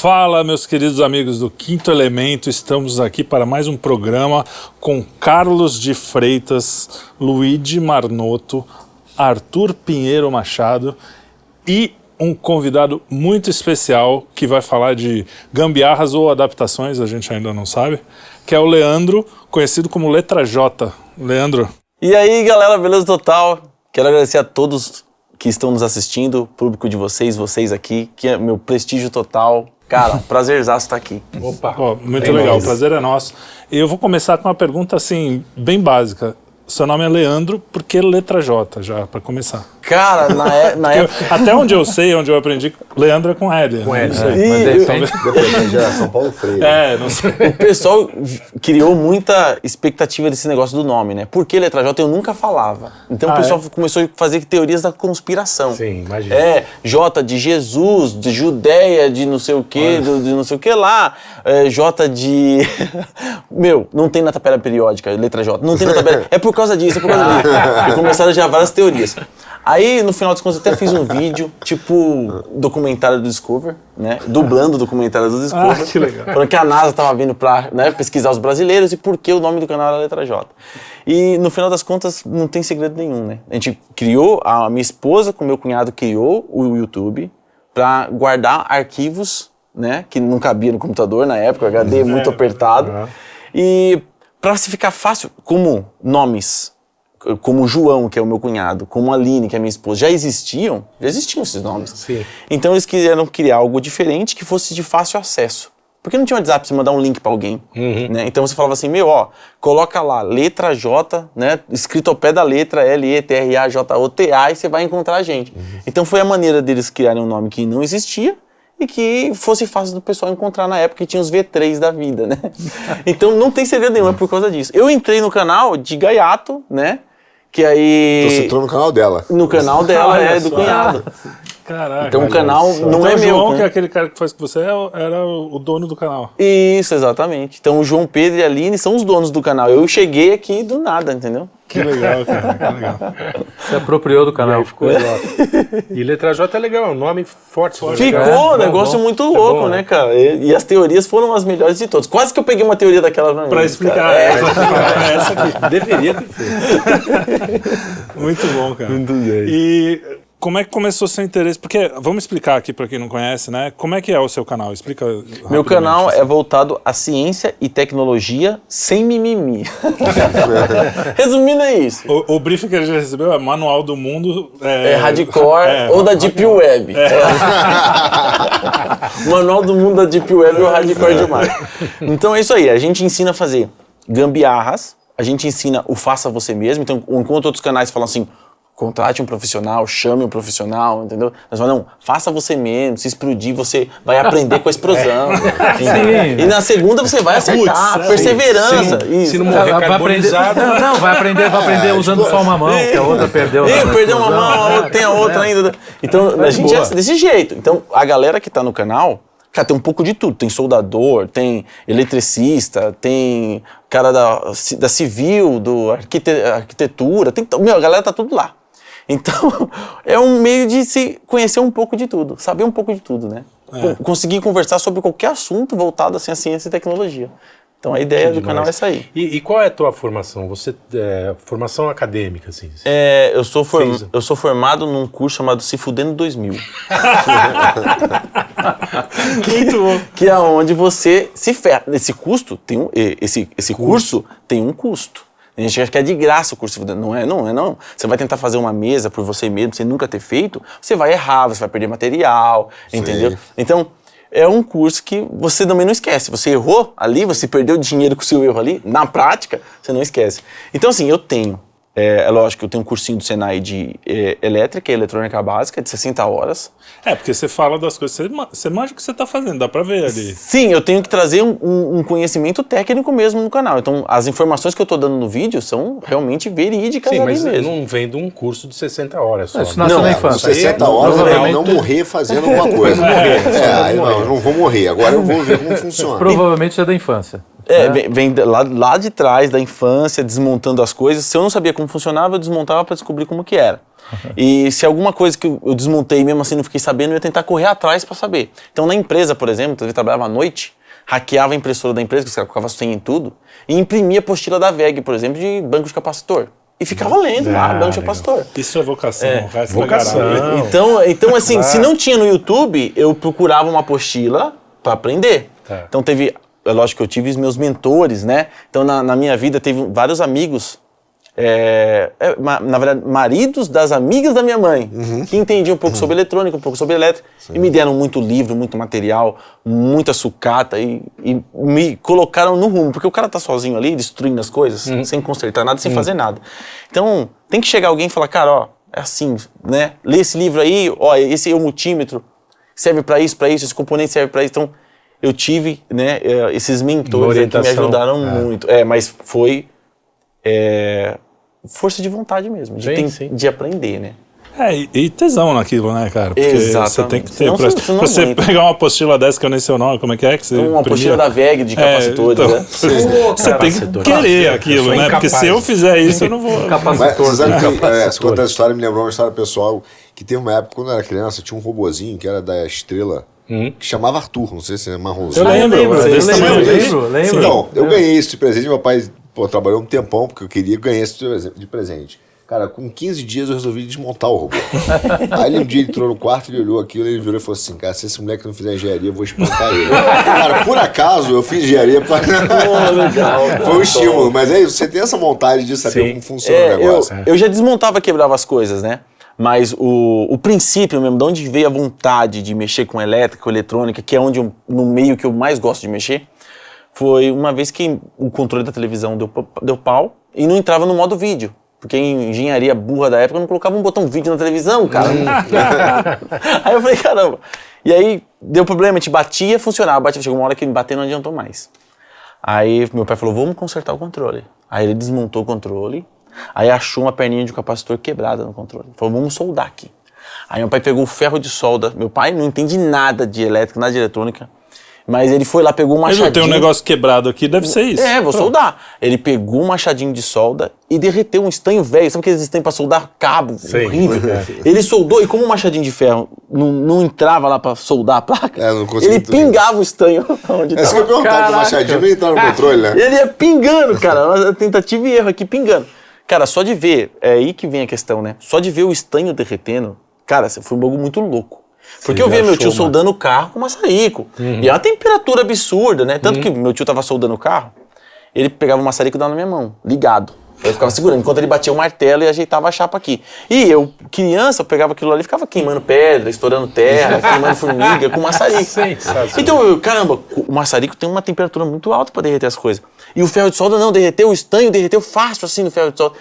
Fala, meus queridos amigos do Quinto Elemento. Estamos aqui para mais um programa com Carlos de Freitas, Luigi Marnoto, Arthur Pinheiro Machado e um convidado muito especial que vai falar de gambiarras ou adaptações, a gente ainda não sabe, que é o Leandro, conhecido como Letra J. Leandro. E aí, galera, beleza total? Quero agradecer a todos que estão nos assistindo, público de vocês, vocês aqui, que é meu prestígio total. Cara, prazerzaço estar aqui. Opa, oh, muito Bem legal, o prazer é nosso. E eu vou começar com uma pergunta assim, bem básica. Seu nome é Leandro, por que letra J, já, para começar? Cara, na, é, na época. Até onde eu sei, onde eu aprendi, Leandro é com L. Com L, não sei. Mas de repente, depois já São Paulo Freire. É, não sei. O pessoal criou muita expectativa desse negócio do nome, né? Por que letra J eu nunca falava. Então ah, o pessoal é? começou a fazer teorias da conspiração. Sim, imagina. É, J de Jesus, de Judéia, de não sei o quê, do, de não sei o que lá. É, J de. Meu, não tem na tabela periódica, letra J. Não tem na tabela. É por causa disso, é por causa disso. E começaram já várias teorias. Aí, no final das contas, eu até fiz um vídeo, tipo, documentário do Discover, né? Dublando o documentário do Discover. Ah, que legal. Falando que a NASA tava vindo pra né, pesquisar os brasileiros e por que o nome do canal era Letra J. E, no final das contas, não tem segredo nenhum, né? A gente criou, a minha esposa com meu cunhado criou o YouTube para guardar arquivos, né? Que não cabia no computador na época, o HD é, muito apertado. Uhum. E para se ficar fácil, como nomes como João, que é o meu cunhado, como Aline, que é minha esposa, já existiam, já existiam esses nomes. Sim. Então eles quiseram criar algo diferente que fosse de fácil acesso. Porque não tinha WhatsApp pra você mandar um link para alguém, uhum. né? Então você falava assim, meu, ó, coloca lá, letra J, né? Escrito ao pé da letra L-E-T-R-A-J-O-T-A e você vai encontrar a gente. Uhum. Então foi a maneira deles criarem um nome que não existia e que fosse fácil do pessoal encontrar na época que tinha os V3 da vida, né? então não tem segredo nenhum, é por causa disso. Eu entrei no canal de gaiato, né? Que aí. Então você entrou no canal dela. No canal dela, é do cunhado. Caraca. Então o canal não então, é o meu. João, que é aquele cara que faz com você, é era o dono do canal. Isso, exatamente. Então o João Pedro e a Aline são os donos do canal. Eu cheguei aqui do nada, entendeu? Que legal, cara. Que legal. Se apropriou do canal. ficou E letra J é legal, é um nome forte. forte Ficou, é, um negócio bom, muito louco, é bom, né, cara? E, e, as teorias foram as melhores de todas. Quase que eu peguei uma teoria daquela pra, pra explicar. É. essa aqui. Deveria ter feito. Muito bom, cara. Muito bem. E como é que começou seu interesse? Porque, vamos explicar aqui para quem não conhece, né? Como é que é o seu canal? Explica. Meu canal assim. é voltado à ciência e tecnologia sem mimimi. Resumindo é isso. O, o briefing que a gente recebeu é Manual do Mundo... É, é hardcore é, ou da Deep Web. É. Manual do Mundo da Deep Web é o hardcore demais. Então é isso aí, a gente ensina a fazer gambiarras, a gente ensina o faça você mesmo, então enquanto outros canais falam assim contrate um profissional, chame um profissional, entendeu? Nós falamos, não, faça você mesmo, se explodir, você vai aprender com a explosão. É. E na segunda você vai acertar, Puts, perseverança. Sim. Se não morrer vai, aprender, não, não, vai aprender, vai aprender usando só uma mão, que a outra perdeu. E, perdeu uma mão, a outra tem a outra ainda. Então, a gente é desse jeito. Então, a galera que está no canal, Cara, tem um pouco de tudo. Tem soldador, tem eletricista, tem cara da, da civil, do arquite, arquitetura. Tem, meu, a galera tá tudo lá. Então, é um meio de se conhecer um pouco de tudo, saber um pouco de tudo, né? É. Conseguir conversar sobre qualquer assunto voltado assim, à ciência e tecnologia. Então a ideia do canal é aí. E, e, qual é a tua formação? Você é, formação acadêmica, assim? É, eu sou form, eu sou formado num curso chamado Se Fudendo 2000. Muito bom. Que é onde você se ferra. Esse custo tem um, esse esse curso, curso tem um custo. A gente acha que é de graça o curso. Não é, não é, não. Você vai tentar fazer uma mesa por você mesmo, sem nunca ter feito, você vai errar, você vai perder material, Sim. entendeu? Então, é um curso que você também não esquece. Você errou ali, você perdeu dinheiro com o seu erro ali, na prática, você não esquece. Então, assim, eu tenho é, é, lógico, eu tenho um cursinho do Senai de é, elétrica e eletrônica básica, de 60 horas. É, porque você fala das coisas, você, você manja o que você está fazendo, dá para ver ali. Sim, eu tenho que trazer um, um, conhecimento técnico mesmo no canal. Então, as informações que eu estou dando no vídeo são realmente verídicas Sim, mas mesmo. não vem de um curso de 60 horas só. Isso nasceu não, na infância. 60 horas é não morrer fazendo alguma coisa. é, não, eu não vou morrer, agora eu vou ver como funciona. Provavelmente é da infância. É, vem, vem de- lá, lá de trás, da infância, desmontando as coisas. Se eu não sabia como funcionava, eu desmontava para descobrir como que era. E se alguma coisa que eu desmontei e mesmo assim não fiquei sabendo, eu ia tentar correr atrás para saber. Então, na empresa, por exemplo, eu trabalhava à noite, hackeava a impressora da empresa, que os caras colocavam senha em tudo, e imprimia a apostila da VEG, por exemplo, de banco de capacitor. E ficava lendo lá, Ah, banco de capacitor. Isso é vocação. é vocação. Então, então assim, se não tinha no YouTube, eu procurava uma apostila para aprender. Tá. Então teve, é lógico que eu tive os meus mentores, né? Então na, na minha vida teve vários amigos, é, é, na verdade, maridos das amigas da minha mãe, que entendiam um pouco sobre eletrônica, um pouco sobre elétrica, e me deram muito livro, muito material, muita sucata e, e me colocaram no rumo, porque o cara tá sozinho ali, destruindo as coisas, sem consertar nada, sem fazer nada. Então tem que chegar alguém e falar, cara, ó, é assim, né? Lê esse livro aí, ó, esse é o multímetro, serve para isso, para isso, esse componente serve para isso. Então, eu tive, né, eh, esses mentores aí que me ajudaram É. muito. É, mas foi é, força de vontade mesmo, de, Sim, sim. de aprender, né? É, e, tesão naquilo, né, cara? Porque Exatamente. você tem que ter. Pra, não pra você aguenta. pegar uma apostila dessa que eu nem sei o nome, como é que é? Que você Uma imprimia? apostila da VEG de capacitores, então, né? Você tem que querer aquilo, né? Porque se eu fizer isso, eu não vou. Mas Capacitor. você sabe que é, conta essa história me lembrou uma história pessoal que teve uma época, quando eu era criança, tinha um robozinho que era da Estrela, que chamava Arthur, não sei se é marronzinho. Eu lembro, lembro, desse eu lembro, Lembro, lembro. Então, eu ganhei isso de presente, meu pai pô, trabalhou um tempão, porque eu queria ganhar isso de presen- de presente. Cara, com 15 dias eu resolvi desmontar o robô. Aí um dia ele entrou no quarto, ele olhou aquilo, ele virou e falou assim, cara, se esse moleque não fizer engenharia, eu vou espantar ele. cara, por acaso eu fiz engenharia pra... Foi um estímulo, mas é isso, você tem essa vontade de saber Sim. como funciona É, o eu, negócio. eu já desmontava, quebrava as coisas, né? Mas o, o princípio mesmo, de onde veio a vontade de mexer com elétrica, com eletrônica, que é onde eu- no meio que eu mais gosto de mexer, foi uma vez que o controle da televisão deu, deu pau e não entrava no modo vídeo. Porque em engenharia burra da época não colocava um botão vídeo na televisão, cara. aí eu falei, caramba. E aí deu problema, a gente batia, funcionava, batia, chegou uma hora que bater não adiantou mais. Aí meu pai falou, vamos consertar o controle. Aí ele desmontou o controle, aí achou uma perninha de um capacitor quebrada no controle. Falou, vamos soldar aqui. Aí meu pai pegou o ferro de solda. Meu pai não entende nada de elétrica, nada de eletrônica. Mas ele foi lá, pegou um machadinho. eu tenho um negócio quebrado aqui, deve ser isso. É, vou Pronto. soldar. Ele pegou um machadinho de solda e derreteu um estanho velho. Sabe aqueles estanhos pra soldar cabo? Sei. Horrível. É. Ele soldou e como o machadinho de ferro não, não entrava lá pra soldar a placa, É, ele pingava o estanho onde É, você tava. vai perguntar pro Machadinho não entrar no controle, né? Ele ia pingando, cara. Tentativa e erro aqui, pingando. Cara, só de ver, é aí que vem a questão, né? Só de ver o estanho derretendo, cara, foi um bagulho muito louco. Porque eu já via meu tio soldando o carro com maçarico. E é uma temperatura absurda, né? Tanto que meu tio tava soldando o carro, ele pegava o maçarico e dava na minha mão, ligado. Eu ficava segurando, enquanto ele batia o martelo e ajeitava a chapa aqui. E eu, criança, eu pegava aquilo ali e ficava queimando pedra, estourando terra, queimando formiga com maçarico. Então, eu, caramba, o maçarico tem uma temperatura muito alta para derreter as coisas. E o ferro de solda não, derreteu, o estanho derreteu fácil assim no ferro de solda.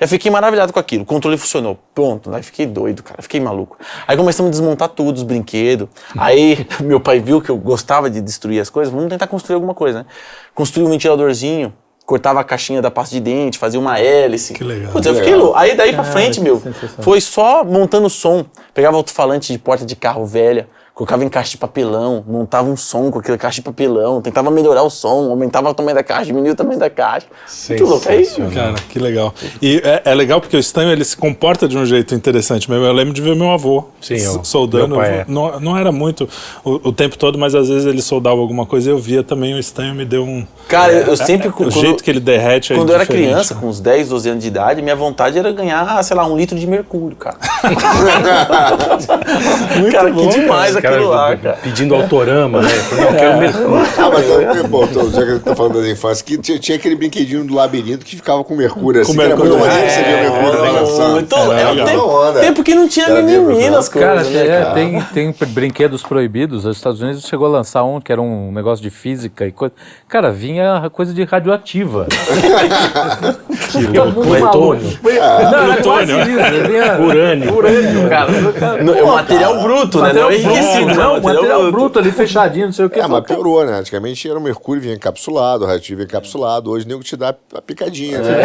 Já fiquei maravilhado com aquilo. O controle funcionou. Pronto. Aí fiquei doido, cara. Fiquei maluco. Aí começamos a desmontar tudo, os brinquedos. Aí meu pai viu que eu gostava de destruir as coisas. Vamos tentar construir alguma coisa, né? Construí um ventiladorzinho. Cortava a caixinha da pasta de dente, fazia uma hélice. Que legal. Putz, eu Que fiquei louco. Aí daí pra frente, meu, sensacional. foi só montando som. Pegava alto-falante de porta de carro velha, colocava em caixa de papelão, montava um som com aquela caixa de papelão, tentava melhorar o som, aumentava o tamanho da caixa, diminuía o tamanho da caixa. Muito louco. Aí, Cara, que legal. E é, é legal porque o estanho ele se comporta de um jeito interessante mesmo. Eu lembro de ver meu avô Sim, eu- soldando. meu pai é. não, não era muito o, o tempo todo, mas às vezes ele soldava alguma coisa e eu via também o estanho me deu um. cara, eu, eu sempre. o quando- jeito que ele derrete é Quando eu era criança, né? com uns 10, 12 anos de idade, minha vontade era ganhar, sei lá, um litro de mercúrio, cara. cara, que demais Os caras aquilo lá, cara. Pedindo autorama, né? Não, eu quero mercúrio. Ah, mas eu, pô, tô, já que eu tô falando das infâncias, que tinha, tinha aquele brinquedinho do labirinto que ficava com mercúrio assim, Com que era muito mercúrio, maneiro, você via o mercúrio É, balançando. muito, Era é um legal. tempo, tempo que não tinha Era bacana. coisas, Cara, né, é, cara? tem, tem brinquedos proibidos. Os Estados Unidos chegou a lançar um que era um negócio de física e coisa. Cara, vinha coisa de radioativa. Mundo Plutônio. maluco. Não, quase Plutônio. Vinha Urânio. urânio, cara. Não, é um material bruto, né? Não é enriquecido, não. não, material bruto ali fechadinho, não sei o que. É, mas piorou, né? Antigamente era o mercúrio vinha encapsulado, o radioativo vinha encapsulado. Hoje o nego te dá a picadinha. né?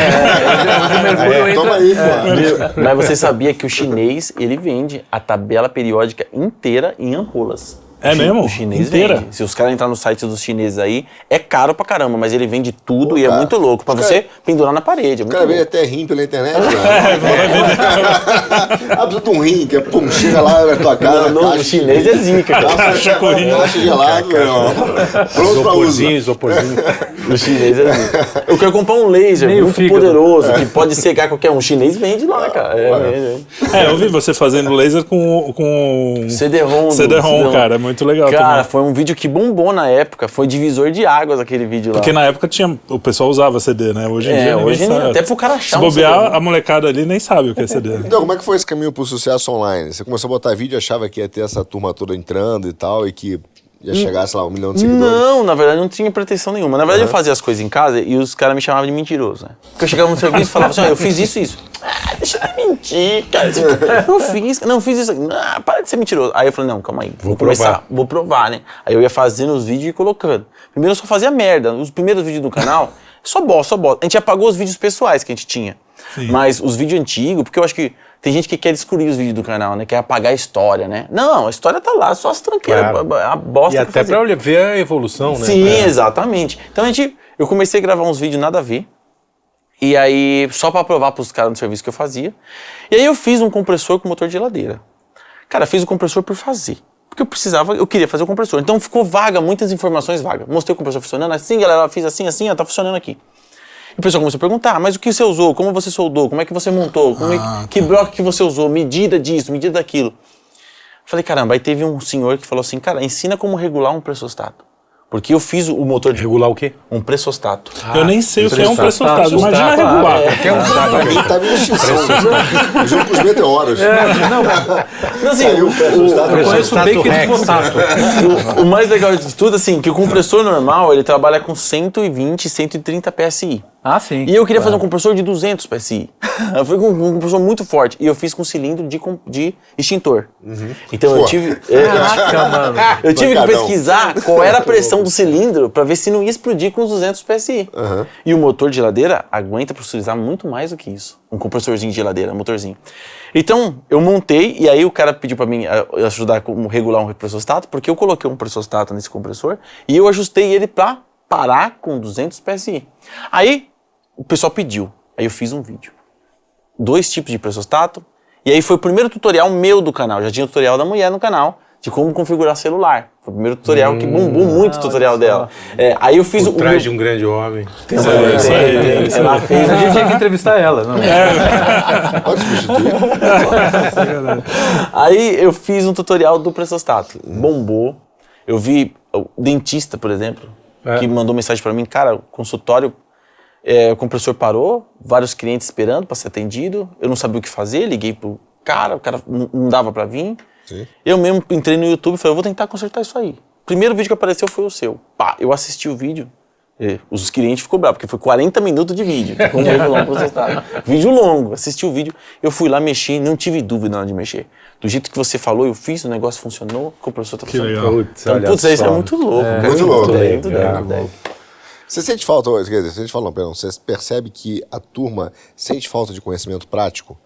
mercúrio Toma aí, pô. Mas você sabia que o chinês, ele vende a tabela periódica inteira em ampolas. É O mesmo? O chinês Inteira? vende. Se os caras entrar no site dos chineses aí, é caro pra caramba, mas ele vende tudo e é cara. muito louco. Pra Os você pendurar na parede. É O cara vende até rim pela internet, né? Ah, precisa de um rim, que é, pum, chega lá na tua casa. Não, não, caixa- o chinês é zica, cara. Caixa rim. Caixa gelado. Pronto pra uso. Isoporzinho, isoporzinho. O chinês é zica. Eu quero comprar um laser Meio muito fígado. poderoso, que pode cegar qualquer um. O chinês vende lá, cara. É, vende. É, eu vi você fazendo laser com. com... CD-ROM. CD-ROM, cara, é muito legal Cara, também. foi um vídeo que bombou na época. Foi divisor de águas aquele vídeo lá. Porque na época tinha, o pessoal usava CD, né? Hoje em É, dia hoje sabe. até pro cara achar Se um bobear, CD. a molecada ali nem sabe o que é CD. Então, como é que foi esse caminho pro sucesso online? Você começou a botar vídeo, achava que ia ter essa turma toda entrando e tal, e que ia chegar, sei lá, um milhão de seguidores? Não, na verdade não tinha pretensão nenhuma. Na verdade eu fazia as coisas em casa e os caras me chamavam de mentiroso, né? Porque eu chegava no serviço e falava assim, ó, eu fiz isso e isso. Ah, deixa de mentir, cara. Eu fiz, não, fiz isso. Ah, para de ser mentiroso. Aí eu falei, não, calma aí. Vou, provar. começar, vou provar, né? Aí eu ia fazendo os vídeos e colocando. Primeiro eu só fazia merda. Os primeiros vídeos do canal, só bosta, só bosta. A gente apagou os vídeos pessoais que a gente tinha. Mas os vídeos antigos, porque eu acho que tem gente que quer descobrir os vídeos do canal, né? Quer apagar a história, né? Não, a história tá lá, só as tranqueiras, Claro. a, a bosta E até olhar- ver a evolução, né? Sim, É. exatamente. Então a gente, eu comecei a gravar uns vídeos nada a ver. E aí, só pra provar pros caras no serviço que eu fazia. E aí eu fiz um compressor com motor de geladeira. Cara, fiz o compressor por fazer. Porque eu precisava, eu queria fazer o compressor. Então ficou vaga, muitas informações vagas. Mostrei o compressor funcionando assim, galera, fiz assim, assim, ó, tá funcionando aqui. O pessoal começou a perguntar, mas o que você usou? Como você soldou? Como é que você montou? Como é que, que bloco que você usou? Medida disso, medida daquilo. Falei, caramba, aí teve um senhor que falou assim, cara, ensina como regular um pressostato. Porque eu fiz o o motor de Regular o quê? um pressostato. eu nem sei o que é um pressostato. pressostato. Imagina Pressostato, regular. é. Quer um mim tava em extinção. Junto com os meteoros. Não, assim, Saiu o pressostato. Eu conheço o bacon de Rex. contato. o, o mais legal de tudo, assim, que o compressor normal, ele trabalha com 120, 130 PSI. Ah, sim. E eu queria fazer um compressor de 200 PSI. Eu fui com um compressor muito forte. E eu fiz com cilindro de, de extintor. Então eu Pô. tive... é, Caraca, mano. Eu tive que Pancadão. pesquisar qual era a pressão do cilindro para ver se não ia explodir com os 200 PSI. E o motor de geladeira aguenta pressurizar muito mais do que isso. Um compressorzinho de geladeira, um motorzinho. Então, eu montei e aí o cara pediu para mim eh, ajudar a regular um pressostato, porque eu coloquei um pressostato nesse compressor e eu ajustei ele para parar com 200 PSI. Aí o pessoal pediu, aí eu fiz um vídeo. Dois tipos de pressostato. E aí foi o primeiro tutorial meu do canal. Já tinha o tutorial da mulher no canal de como configurar celular. Foi o primeiro tutorial que bombou muito o tutorial dela. É, aí eu fiz Por o. trás meu- de um grande homem. É, é, é, ela fez. A gente tinha que entrevistar ela, não? Pode substituir. Aí eu fiz um tutorial do pressostato. Bombou. Eu vi o dentista, por exemplo, É. que mandou mensagem pra mim, cara, o consultório, é, o compressor parou, vários clientes esperando pra ser atendido. Eu não sabia o que fazer, liguei pro cara, o cara não dava pra vir. Sim. Eu mesmo entrei no YouTube e falei, eu vou tentar consertar isso aí. Primeiro vídeo que apareceu foi o seu. Pá, eu assisti o vídeo. e os clientes ficou bravos, porque foi 40 minutos de vídeo. Como processado. Vídeo longo, assisti o vídeo. Eu fui lá mexer, não tive dúvida na hora de mexer. Do jeito que você falou, eu fiz, o negócio funcionou, o compressor tá funcionando. legal. Putz, Então, putz, isso é muito louco. cara. muito louco. dez, muito dez, É, muito. Você sente falta, quer dizer, você sente falta, não, perdão, você percebe que a turma sente falta de conhecimento prático?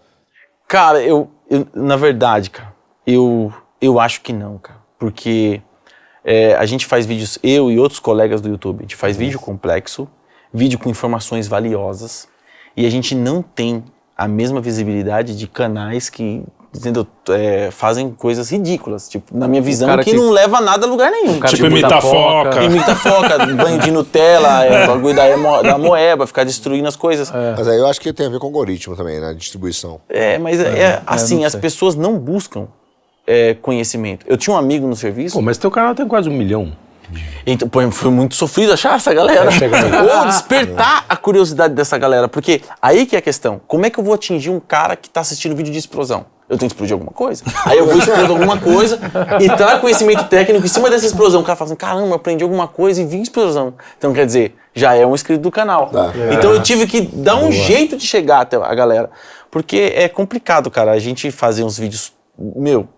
Cara, eu, eu- na verdade, cara, eu, eu acho que não, cara. Porque é, a gente faz vídeos, eu e outros colegas do YouTube, a gente faz vídeo complexo, vídeo com informações valiosas, e a gente não tem a mesma visibilidade de canais que entendeu, é, fazem coisas ridículas. Tipo, na minha visão, que, que- não leva nada a lugar nenhum. cara Tipo, que imita muita a foca. foca. Imita foca, banho de Nutella, é, bagulho da, emo, da moeba, ficar destruindo as coisas. Mas aí eu acho que tem a ver com o algoritmo também, na distribuição. É, mas é, é, assim, não as sei. pessoas não buscam é, conhecimento. Eu tinha um amigo no serviço, Pô, mas teu canal tem quase um milhão. então, pô, foi muito sofrido achar essa galera. Ou despertar a curiosidade dessa galera, porque aí que é a questão. Como é que eu vou atingir um cara que tá assistindo vídeo de explosão? Eu tenho que explodir alguma coisa. Aí eu vou explodir alguma coisa e trago conhecimento técnico em cima dessa explosão. O cara fala assim, caramba, aprendi alguma coisa e vi explosão. Então, quer dizer, já é um inscrito do canal. Tá. Então eu tive que dar um jeito de chegar até a galera. Porque é complicado, cara, a gente fazer uns vídeos, meu,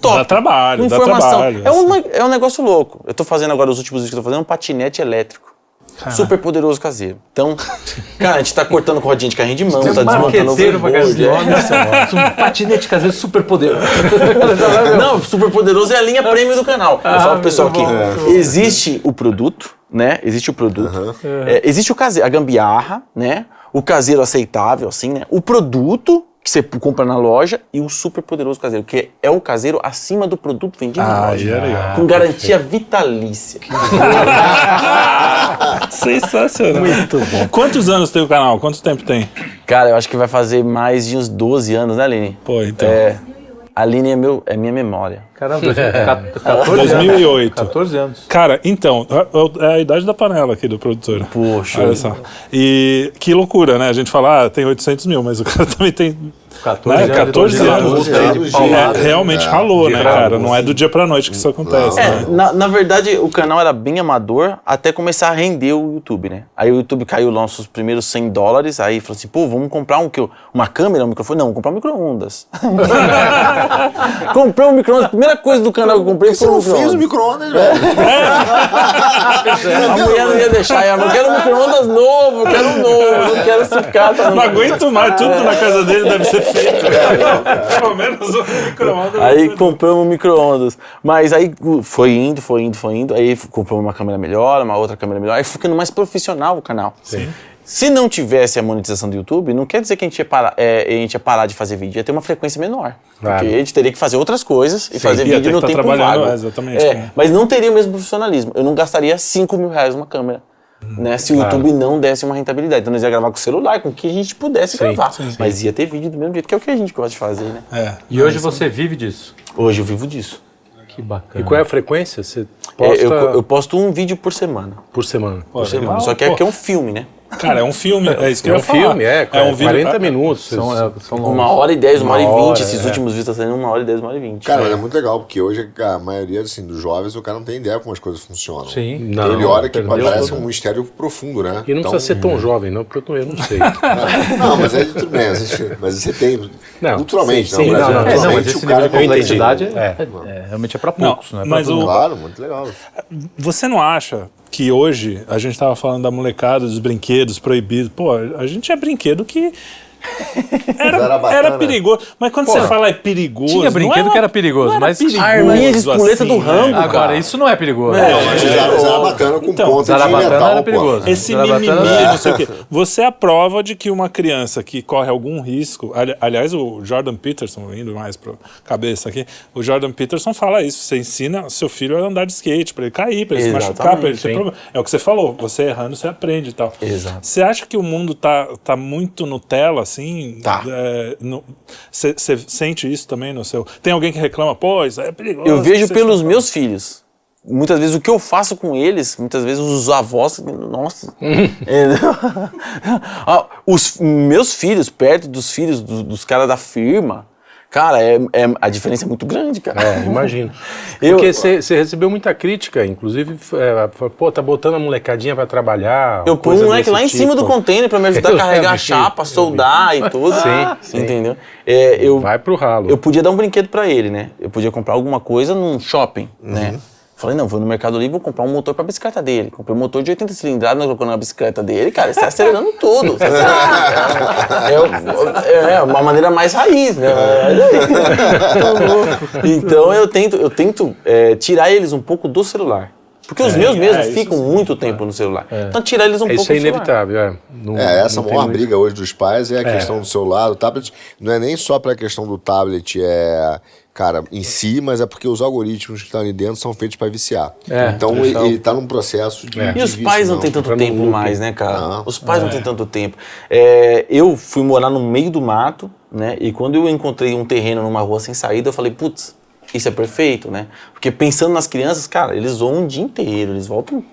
top. Dá trabalho, com dá informação. trabalho, É um, é um negócio louco. Eu tô fazendo agora, os últimos vídeos que eu tô fazendo, um patinete elétrico. Super poderoso caseiro. Então, cara, a gente tá cortando com rodinha de carrinho de mão, Você tá é um desmontando overboard. caralho. é. Um patinete caseiro super poderoso. Não, super poderoso é a linha prêmio do canal. Eu falo pro pessoal aqui, bom, existe o produto, né? Existe o produto. É, existe o caseiro, a gambiarra, né? O caseiro aceitável, assim, né? O produto que você compra na loja e o super poderoso caseiro, que é o caseiro acima do produto vendido na Ah, loja. aí é legal. Com garantia vitalícia. Sensacional. Muito bom. Quantos anos tem o canal? Quanto tempo tem? Cara, eu acho que vai fazer mais de uns 12 anos, né, Aline? Pô, então. É. A Aline é, meu, é minha memória. Caramba, 14 2008. anos. 14 anos. Cara, então, é a idade da panela aqui do produtor. Poxa. Olha só. E que loucura, né? A gente fala, ah, tem 800 mil, mas o cara também tem 14 né? anos. 14 de anos. luta aí de anos de- paulada. É, realmente É, ralou, né, cara? Não é do dia pra noite que isso acontece. É, né? na, na verdade, o canal era bem amador até começar a render o YouTube, né? Aí o YouTube caiu lá nossos primeiros 100 dólares, aí falou assim, pô, vamos comprar um que uma câmera, um microfone? Não, vamos comprar um micro-ondas. comprei um micro-ondas, primeira coisa do canal que eu comprei Você foi um não fez o micro-ondas. micro-ondas, velho. A mulher não ia deixar, eu não quero um micro-ondas novo, eu quero um novo, não quero sucata. Não aguento mais, tudo na casa dele deve ser feito. Pelo menos o micro-ondas. Aí compramos um micro-ondas. Mas aí foi indo, foi indo, foi indo. Aí compramos uma câmera melhor, uma outra câmera melhor. Aí ficando mais profissional o canal. Sim. Se não tivesse a monetização do YouTube, não quer dizer que a gente ia parar, é, a gente ia parar de fazer vídeo, ia ter uma frequência menor. Claro. Porque a gente teria que fazer outras coisas e fazer ia ter vídeo no tá tempo vago. é, exatamente, É, como- mas não teria o mesmo profissionalismo. Eu não gastaria 5 mil reais numa câmera. Né, se o Claro. YouTube não desse uma rentabilidade. Então nós ia gravar com o celular, com o que a gente pudesse gravar. Mas ia ter vídeo do mesmo jeito, que é o que a gente gosta de fazer, né? É. E hoje você vive disso. Hoje eu vivo disso. Que bacana. E qual é a frequência? Você É, posta eu, eu posto um vídeo por semana. por semana. Por semana. Só que aqui é um filme, né? Cara, é um filme, é isso que É eu um falar. filme, é, é um vídeo, 40 ah, minutos. São, é, são. Uma hora e dez, uma hora e Uma vinte. hora, Esses é. últimos vídeos tá saindo uma hora e dez, uma hora e vinte. Cara, mas é muito legal, porque hoje a maioria assim, dos jovens, o cara não tem ideia como as coisas funcionam. Sim. Não, Ele olha que parece um mistério profundo, né? E não Então, precisa ser tão jovem, não, porque eu não- eu não sei. Não, mas é de tudo bem. Mas você tem. Não, culturalmente, sim, né? sim, não, não, É, não, mas culturalmente, esse o cara nível de eu entendi. complexidade é, É. é, realmente é pra poucos, não, é mas mundo. Claro, muito legal. Você não acha que hoje a gente tava falando da molecada, dos brinquedos proibidos? Pô, a gente tinha brinquedo que. Era, era perigoso. Mas quando você fala é perigoso. Tinha brinquedo é que era perigoso, era mas- perigoso, Arminha de espoleta do assim, Rambo, né? Agora, isso não é perigoso. É. Não, mas Zara- Zarabatana com Então, ponta de Zarabatana metal, era perigoso. Esse Zarabatana- mimimi, não sei o quê. Você é a prova de que uma criança que corre algum risco. ali- Aliás, o Jordan Peterson, indo mais para cabeça aqui, o Jordan Peterson fala isso. Você ensina seu filho a andar de skate, para ele cair, para ele se Exatamente, machucar, para ele ter sim. problema. É o que você falou, você errando, você aprende e tal. Exato. Você acha que o mundo tá, tá muito Nutella, assim? Tá. É, Você você sente isso também no seu. Tem alguém que reclama, pô, isso é perigoso. Eu vejo pelos meus filhos. Muitas vezes o que eu faço com eles, muitas vezes os avós, nossa. É, os meus filhos, perto dos filhos dos, dos caras da firma, cara, é, é- a diferença é muito grande, cara. É, imagino. Porque você recebeu muita crítica, inclusive, é, pô, tá botando a molecadinha pra trabalhar. Eu coisa um moleque lá em cima do tipo. container pra me ajudar a Eu carregar a chapa, soldar e tudo. Sim, sim. Entendeu? É, eu, Vai pro ralo. eu podia dar um brinquedo pra ele, né? Eu podia comprar alguma coisa num shopping, né? Falei, não, vou no Mercado Livre, vou comprar um motor pra bicicleta dele. Comprei um motor de 80 cilindradas, colocando na bicicleta dele, cara, você tá acelerando tudo. Tá- é, é- é uma maneira mais raiz, né? então eu tento, eu tento é, tirar eles um pouco do celular. Porque os meus mesmo é, ficam muito tempo no celular. Então tirar eles um pouco Isso é do celular. inevitável, é. Não- É, essa maior briga hoje dos pais é a questão do celular, do tablet. Não é nem só para a questão do tablet, é, cara, em si, mas é porque os algoritmos que estão ali dentro são feitos para viciar. É, então ele, ele tá num processo de. É. de E os pais não têm tanto tempo mais, né, cara? Não. Os pais não têm tanto tempo. É, eu fui morar no meio do mato, né? E quando eu encontrei um terreno numa rua sem saída, eu falei, putz, isso é perfeito, né? Porque pensando nas crianças, cara, eles zoam o dia inteiro, eles voltam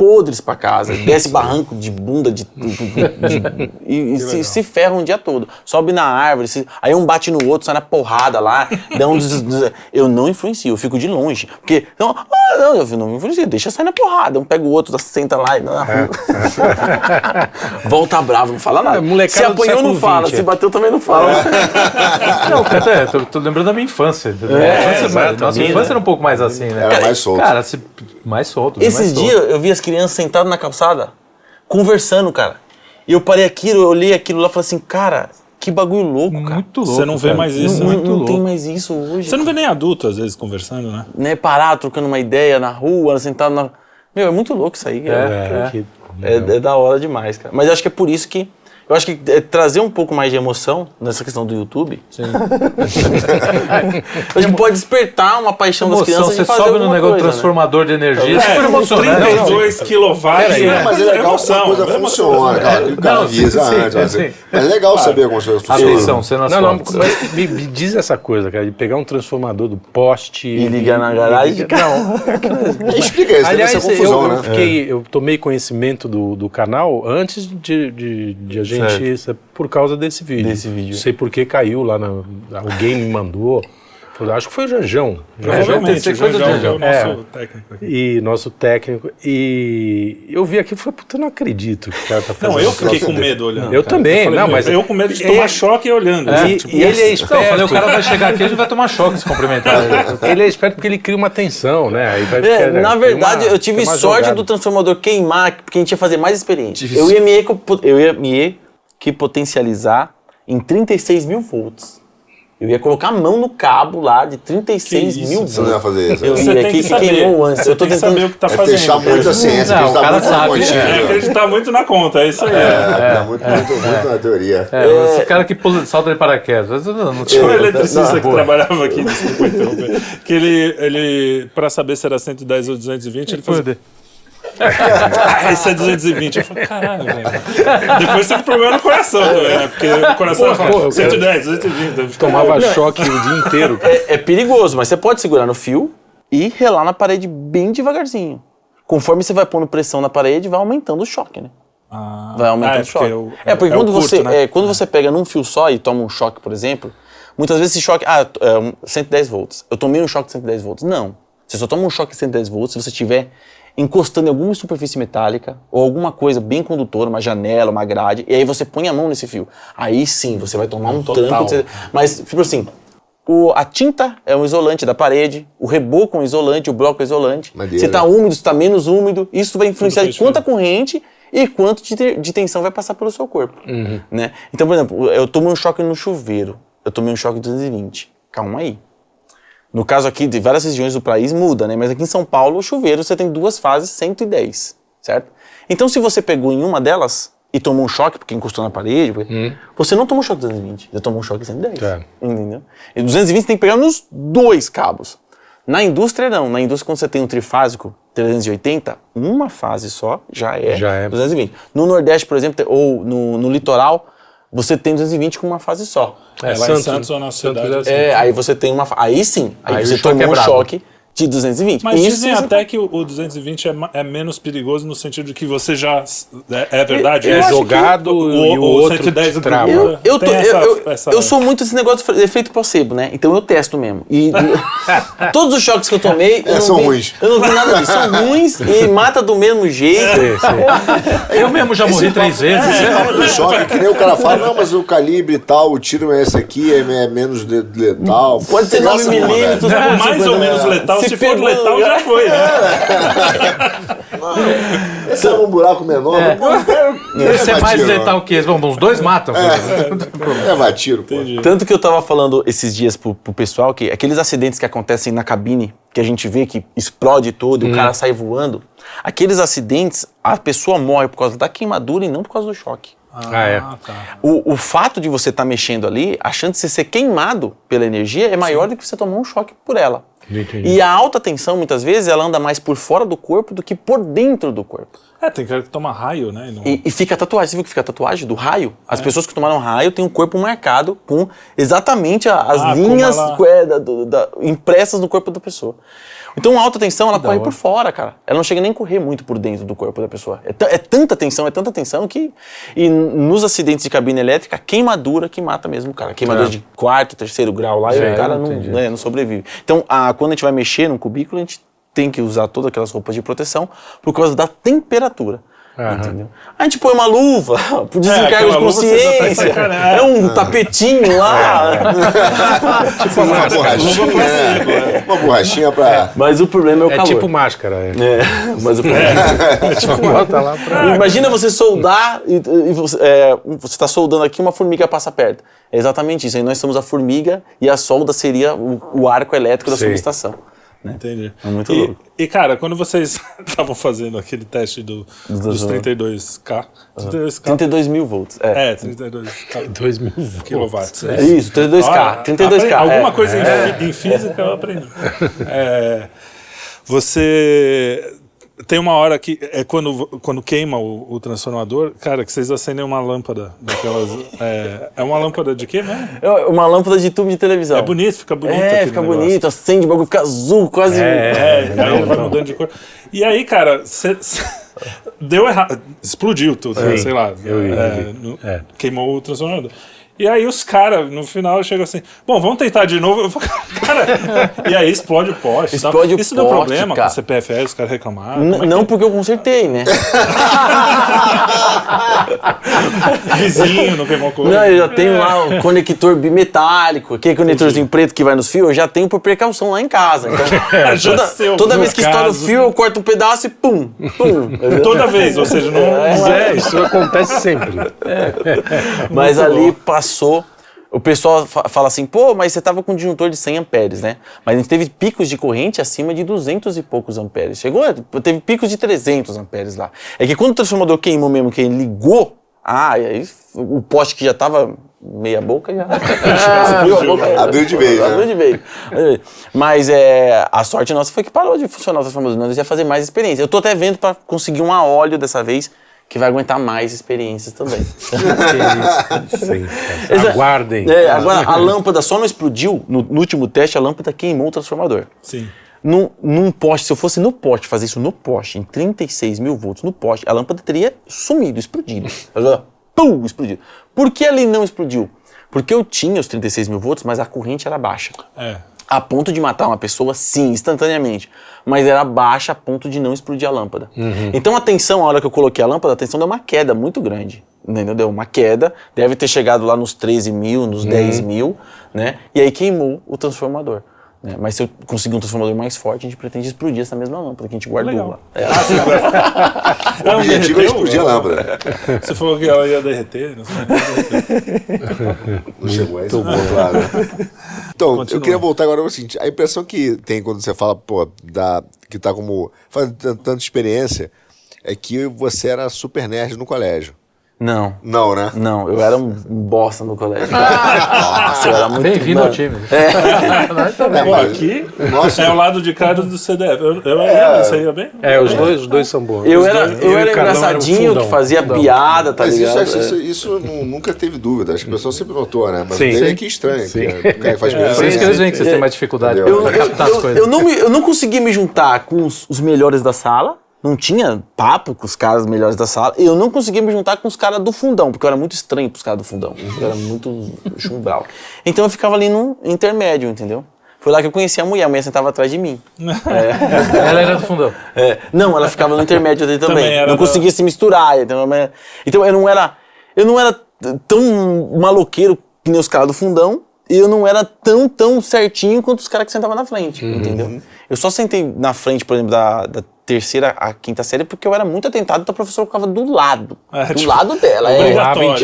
podres pra casa, desce barranco de bunda de, de- de- e, e se, se ferram o dia todo. Sobe na árvore, se- aí um bate no outro, sai na porrada lá, dá um des- des- eu não influencio, eu fico de longe, porque não, ah, não, eu não influencio, deixa sair na porrada, um pega o outro, senta lá e rua. Volta bravo, não fala nada. É, se apanhou não fala, 20, se é. bateu também não fala. Não, cara, é, tô, tô lembrando da minha infância. É, A infância- nossa minha, infância era um pouco mais assim, né? Era mais solto. Cara, se, mais solto. Esses mais solto. dias eu vi as crianças sentadas na calçada, conversando, cara. E eu parei aquilo, eu olhei aquilo lá e falei assim, cara, que bagulho louco, cara. Muito louco. Você não vê cara. mais isso, não né? não tem mais isso hoje. Você não vê nem adulto, às vezes, conversando, né? né, parar, trocando uma ideia na rua, sentado na. Meu, é muito louco isso aí, cara. É, É, que- é da hora demais, cara. Mas eu acho que é por isso que. Eu acho que é trazer um pouco mais de emoção nessa questão do YouTube. Sim. a gente pode despertar uma paixão das Emoção, crianças você sobe no negócio coisa, né? transformador de energia, é É, super emocionante. 32 quilowatts. Peraí, né? Mas é legal emoção, como a coisa é emoção. funciona, cara. O cara Não, sim, avisa sim, antes. mas- sim. Mas é legal saber como as coisas funcionam. Atenção, cenas Não, não, mas me, me diz essa coisa, cara, de pegar um transformador do poste E ligar na garagem, Não, Explica isso, Aliás, deve ser confusão, eu, eu né? fiquei, eu tomei conhecimento do, do canal antes de, de, de a gente, por causa desse vídeo. Desse vídeo. Não sei por que caiu lá, na, alguém me mandou. Acho que foi o Janjão. Janjão Provavelmente, tem que ser coisa já, de já, é o É. nosso técnico aqui. E nosso técnico. E eu vi aqui e falei, puta, eu não acredito que o cara tá fazendo Não, eu fiquei com medo olhando. Eu cara. também, falei, não, mas- Eu com medo de tomar É. choque olhando. assim, E, tipo, e ele é Não, eu esperto. falei, o cara vai chegar aqui, ele vai tomar choque se cumprimentar. Ele é esperto porque ele cria uma tensão, né? Aí vai É, ficar- na verdade, uma- eu tive sorte jogada. do transformador queimar, porque a gente ia fazer mais experiência. Eu ia me, eu ia me que potencializar em 36 mil volts. Eu ia colocar a mão no cabo lá de 36 Que isso, mil Você não ia volts. fazer isso. Eu né? Você ia tem que, queimou antes. Eu tô tem que tentando. saber o que tá É fazendo. deixar muito a ciência, Não, acreditar o cara muito na sabe, continha. É acreditar muito na conta, é isso aí. É, muito, muito, muito na teoria. É, Esse cara que pula, salta de paraquedas. Não, não Tinha um eletricista que boa. trabalhava aqui, desculpa interromper, que ele, ele para saber se era 110 ou 220, ele fazia... Ah, esse é 220. Eu falei, caralho, velho. Depois teve problema no coração também, né? Porque o coração Porra, fala, porra, 110, 220. deve ficar- Tomava choque o dia inteiro. É, é perigoso, mas você pode segurar no fio e relar na parede bem devagarzinho. Conforme você vai pondo pressão na parede, vai aumentando o choque, né? Ah, vai aumentando ah, o choque. porque o- é, porque é quando, curto, você, né? é, quando você pega num fio só e toma um choque, por exemplo, muitas vezes esse choque. Ah, é um 110 volts. Eu tomei um choque de 110 volts. Não. Você só toma um choque de 110 volts se você estiver encostando em alguma superfície metálica ou alguma coisa bem condutora, uma janela, uma grade, e aí você põe a mão nesse fio. Aí sim, você vai tomar um Total. tranco. de- Mas, tipo assim, o- a tinta é um isolante da parede, o reboco é um isolante, o bloco é isolante. Madeira. Se está úmido, se está menos úmido, isso vai influenciar de quanta corrente e quanto de, de tensão vai passar pelo seu corpo. Né? Então, por exemplo, eu tomei um choque no chuveiro, eu tomei um choque de 220. Calma aí. No caso aqui, de várias regiões do país muda, né? Mas aqui em São Paulo, o chuveiro você tem duas fases 110, certo? Então, se você pegou em uma delas e tomou um choque porque encostou na parede, porque- você não tomou um choque de 220, você tomou um choque de 110. É. Entendeu? E 220 tem que pegar nos dois cabos. Na indústria, não. Na indústria, quando você tem um trifásico 380, uma fase só já é, Já é. 220. No Nordeste, por exemplo, ou no, no litoral, você tem 220 com uma fase só. É, lá em Santos, a nossa Santos cidade. é assim. É, aí você tem uma. Aí sim, aí, Aí você é um brabo. choque de 220. Mas Isso dizem até que o, o 220 é, é menos perigoso no sentido de que você já. É, é verdade? É Eu acho que jogado o, e o o outro 110 te trava. Eu, eu, tô- essa- eu, eu- essa- eu sou muito esse negócio de efeito placebo, né? Então eu testo mesmo. E, todos os choques que eu tomei. Eu É, não são vi, ruins. Eu não vi nada disso. São ruins e mata do mesmo jeito. Eu mesmo já morri três vezes. Esse papo do choque, que nem o cara fala, não, mas o calibre e tal, o tiro é esse aqui, é, é menos le- letal. Pode ser Sem 9 graça nenhuma, milímetros. É, mais ou menos letal. Se, for letal, já foi. Né? Esse é um buraco menor. É. Pô, eu quero- Esse é vai mais tiro, letal que esse. Bom, uns dois matam. É, vai tiro, pô. Tanto que eu tava falando esses dias pro, pro pessoal que aqueles acidentes que acontecem na cabine, que a gente vê que explode todo e o cara sai voando, aqueles acidentes, a pessoa morre por causa da queimadura e não por causa do choque. Ah, é. tá. O, o fato de você estar mexendo ali, a chance de você ser queimado pela energia é maior do que você tomar um choque por ela. Entendi. E a alta tensão, muitas vezes, ela anda mais por fora do corpo do que por dentro do corpo. É, tem cara que toma raio, né? e não- E, e fica tatuagem. Você viu que fica tatuagem do raio? As pessoas que tomaram raio têm um corpo marcado com exatamente a- as Ah, linhas ela- é, da- do- da- impressas no corpo da pessoa. Então a alta tensão, ela corre por fora, cara. Ela não chega nem a correr muito por dentro do corpo da pessoa. É, é tanta tensão, é tanta tensão que... E nos acidentes de cabine elétrica, queimadura que mata mesmo cara. Queimadura É. de quarto, terceiro grau lá, e É, o cara não, né, não sobrevive. Então, a- quando a gente vai mexer num cubículo, a gente tem que usar todas aquelas roupas de proteção por causa da temperatura. Entendeu? A gente põe uma luva por desencargo aquela de tá consciência. sacaneando. É um tapetinho lá. Tipo uma borrachinha, né? Uma borrachinha pra. Mas o problema é o É calor. tipo máscara. É. É, mas o problema Bota lá pra... Imagina você soldar e, e você, é, você está soldando aqui uma formiga passa perto. É exatamente isso. Aí nós somos a formiga e a solda seria o, o arco elétrico da Sei. subestação. Entendi. É muito e, louco. E, cara, quando vocês estavam fazendo aquele teste do, dos 32K, 32K, 32 mil volts. É. é, 32K, Dois mil quilowatts. É isso, 32K. Ah, 32K. apre- Alguma é. coisa em, fi- em física eu aprendi. É, você tem uma hora que é quando, quando queima o, o transformador, cara, que vocês acendem uma lâmpada daquelas. É, é uma lâmpada de quê mesmo? É uma lâmpada de tubo de televisão. É bonito, fica bonito. É, fica negócio. bonito, acende, o bagulho fica azul, quase. É, Não, aí ele vai mudando de cor. E aí, cara, cê- cê- deu errado. Explodiu tudo, né? Sim, sei lá. eu vi, é, eu É. Queimou o transformador. E aí os caras, no final, chegam assim, bom, vamos tentar de novo. Eu falo, cara, e aí explode o poste. Explode o Isso deu poste, problema cara. com o CPFL, os caras reclamaram. N- é não porque eu consertei, né? que- Vizinho, não queimou coisa. Não, eu já tenho lá o conector bimetálico, aquele conectorzinho preto que vai nos fios, eu já tenho por precaução lá em casa. Então, Já toda, toda vez que estoura o fio, eu corto um pedaço e pum, pum. Toda vez, ou seja, não. Mas é, isso acontece sempre. Mas ali passou. O pessoal fa- fala assim, pô, mas você tava com um disjuntor de 100 amperes, né? Mas a gente teve picos de corrente acima de 200 e poucos amperes. Chegou, teve picos de 300 amperes lá. É que quando o transformador queimou mesmo, que ele ligou, ah, aí o poste que já tava meia boca já abriu a boca. Abriu de vez, né? Abriu de vez. Mas é, a sorte nossa foi que parou de funcionar o transformador, nós ia fazer mais experiência. Eu tô até vendo para conseguir um a óleo dessa vez, que vai aguentar mais experiências também. Sim. Aguardem. É, agora, a lâmpada só não explodiu, no, no último teste, a lâmpada queimou o transformador. Sim. Num, num poste, se eu fosse no poste, fazer isso no poste, em 36 mil volts no poste, a lâmpada teria sumido, explodido. Ela, Pum, explodiu. Por que ali não explodiu? Porque eu tinha os 36 mil volts, mas a corrente era baixa. É. A ponto de matar uma pessoa, sim, instantaneamente. Mas era baixa a ponto de não explodir a lâmpada. Então a tensão, a hora que eu coloquei a lâmpada, a tensão deu uma queda muito grande. Entendeu? Deu uma queda, deve ter chegado lá nos 13 mil, nos 10 mil, né? E aí queimou o transformador. Né? Mas se eu conseguir um transformador mais forte, a gente pretende explodir essa mesma lâmpada que a gente guardou Legal. lá. É, O Ela objetivo derreteu? é explodir a lâmpada. Você falou que ela ia derreter, não sei. Não chegou a ponto lá, né? Então, eu queria voltar agora ao seguinte: a impressão que tem quando você fala, pô, da, que tá como. fazendo tan- tanta experiência, é que você era super nerd no colégio. Não. Não, né? Não, eu era um bosta no colégio. Nossa, eu era muito. Bem-vindo ao time. Pô, É, mas- aqui Nossa, é o lado de cara do CDF. Eu, eu ia, você ia bem? É, os dois, os dois são bons. Eu Os era, dois- eu e era engraçadinho, fundão, que fazia fundão. piada, tá Mas isso, ligado? isso, isso, isso nu- nunca teve dúvida. Acho que o pessoal sempre notou, né? Mas Sim. é que estranho. Sim. Que é, faz Por isso que eles veem que vocês têm mais dificuldade eu, captar as eu, coisas. eu não me- eu não conseguia me juntar com os, os melhores da sala. Não tinha papo com os caras melhores da sala. Eu não conseguia me juntar com os caras do fundão, porque eu era muito estranho pros caras do fundão. Eu era muito chumbral. Então eu ficava ali no intermédio, entendeu? Foi lá que eu conheci a mulher. A mulher sentava atrás de mim. Ela era do fundão. É, não, ela ficava no intermédio dele também. Também não da- conseguia se misturar. Então, então eu não era. Eu não era tão maloqueiro que nem os caras do fundão. E eu não era tão, tão certinho quanto os caras que sentavam na frente, entendeu? Eu só sentei na frente, por exemplo, da, da terceira à quinta série porque eu era muito atentado, então a professora ficava do lado. É, do tipo, lado dela. é.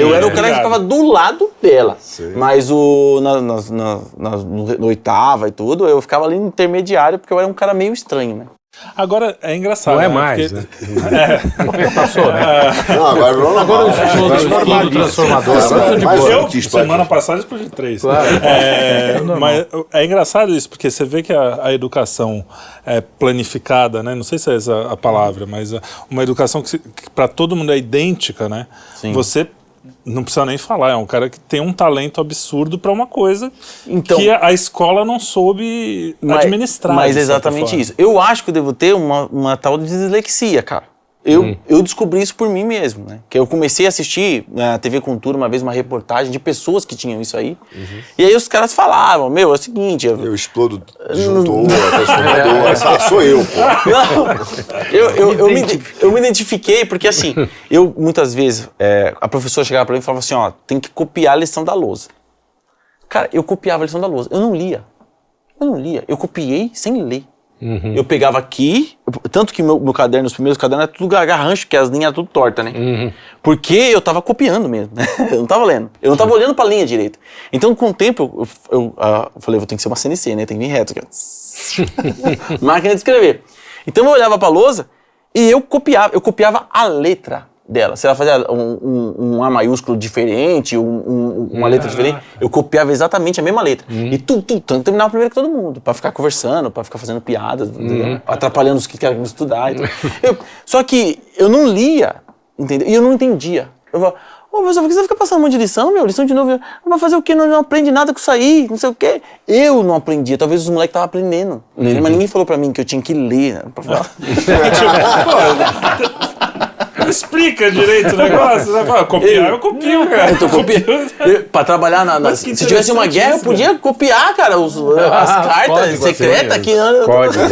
Eu era o né? cara que ficava do lado dela. Mas o, na, na, na, na- no, no oitava e tudo, eu ficava ali no intermediário porque eu era um cara meio estranho, né? Agora é engraçado. Não é né? mais, Porque- né? Passou, né? Não, agora não Agora o normal. estudo, o estudo do transformador. Agora tudo boa. eu- que semana passada, explodi três. É, mas é engraçado isso, porque você vê que a, a educação é planificada, né? Não sei se é essa a palavra, mas a- uma educação que, para todo mundo é idêntica, né? Sim. Você não precisa nem falar, é um cara que tem um talento absurdo para uma coisa Então- que a, a escola não soube Mas- administrar. Mas exatamente isso. Eu acho que eu devo ter uma, uma tal de dislexia, cara. Eu, eu descobri isso por mim mesmo, né? Que eu comecei a assistir na TV Cultura uma vez uma reportagem de pessoas que tinham isso aí. E aí os caras falavam, meu, é o seguinte, eu, Eu explodo disjuntor, transformador. Você fala, sou eu, pô. Não, eu, eu, eu, me, eu me identifiquei porque assim, eu muitas vezes, é, a professora chegava pra mim e falava assim, ó, tem que copiar a lição da lousa. Cara, eu copiava a lição da lousa, eu não lia. Eu não lia, eu copiei sem ler. Eu pegava aqui, tanto que meu, meu caderno, os primeiros cadernos era tudo garrancho, porque as linhas eram tudo tortas, né? Porque eu tava copiando mesmo, né? Eu não tava lendo. Eu não tava olhando pra linha direito. Então, com o tempo, eu, eu, ah, eu falei, vou ter que ser uma CNC, né? Tem que vir reto. cara. Máquina de escrever. Então eu olhava pra lousa e eu copiava, eu copiava a letra dela. Se ela fazia um, um- um A maiúsculo diferente, um- um- uma letra diferente, eu copiava exatamente a mesma letra. E tu, tu, tu, terminava primeiro que todo mundo, pra ficar conversando, pra ficar fazendo piadas, entendeu? atrapalhando os que querem estudar. e tudo. Eu- só que eu não lia, entendeu? E eu não entendia. Eu falava, Ô, professor, por que você fica passando um monte de lição, meu? Lição de novo. Vai fazer o quê? Não, não aprende nada com isso aí, não sei o quê. Eu não aprendia. Talvez os moleques estavam aprendendo. Mas ninguém falou pra mim que eu tinha que ler. Né? Pra falar. Explica direito o negócio. Né? Fala, copiar, eu copio, cara. Então, copia. Eu, pra trabalhar na. na- se tivesse uma guerra, eu podia copiar, cara, os- as cartas código, secretas assim, que. Código.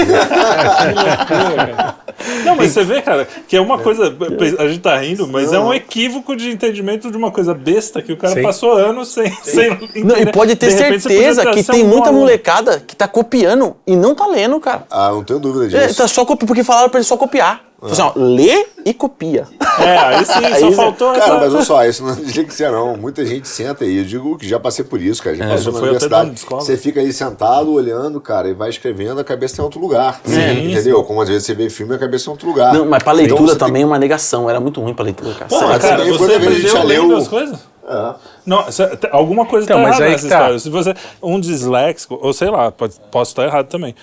Não, mas você vê, cara, que é uma coisa. A gente tá rindo, mas é um equívoco de entendimento de uma coisa besta que o cara Sim. passou anos sem, sem Não, e pode ter repente, certeza que tem um muita aluno. molecada que tá copiando e não tá lendo, cara. Ah, não tenho dúvida É, disso. tá só copi porque falaram pra ele só copiar. Falei Assim, ó, lê e copia. É, aí sim, só Aí, faltou Cara, essa... mas olha só, isso não é dislexia não. Muita gente senta aí. Eu digo que já passei por isso, cara. Já passou já na universidade. Você fica aí sentado, olhando, cara, e vai escrevendo, a cabeça tá em outro lugar. Entendeu? Como às vezes você vê filme, a cabeça em outro lugar. Não, mas pra Então leitura tem também é uma negação. Era muito ruim pra leitura, cara. Mas cara, também você vez a gente aprendeu já leu- as coisas? É. Não, alguma coisa Então, tá mas errada aí nessa tá. história. Se você, um disléxico, ou sei lá, pode- posso estar errado também.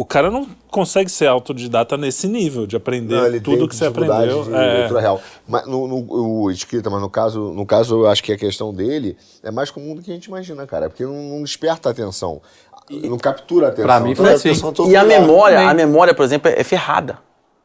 O cara não consegue ser autodidata nesse nível de aprender Não, ele tudo tem que você dificuldade aprendeu. De É. leitura real. Mas no, no- o escrita, mas no caso, no caso, eu acho que a questão dele é mais comum do que a gente imagina, cara. Porque não, não desperta a atenção. Não captura a atenção. Pra mim foi a assim. E a memória, a memória, por exemplo, é ferrada.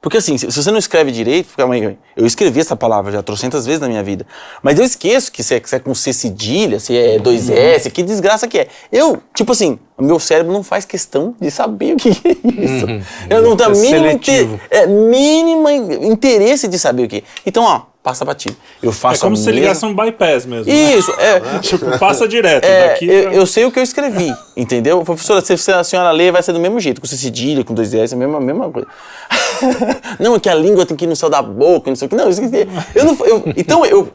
Porque assim, se, você não escreve direito, aí, eu escrevi essa palavra já trocentas vezes na minha vida, mas eu esqueço que se é, se é com C cedilha, se é dois S, que desgraça que é. Eu, tipo assim, o meu cérebro não faz questão de saber o que é isso. Eu não tenho É mínimo, inte- seletivo. é, mínimo in- interesse de saber o que é. Então, ó, passa batido. Eu É faço como a se mesma- ligasse um bypass mesmo. né? Isso, é. Tipo, passa direto. É, daqui eu, pra- eu sei o que eu escrevi, entendeu? Professora, se a senhora ler, vai ser do mesmo jeito, com cedilha, com dois S, a mesma, mesma coisa. não, é que a língua tem que ir no céu da boca, não sei o que. Não, eu não. eu- então, eu.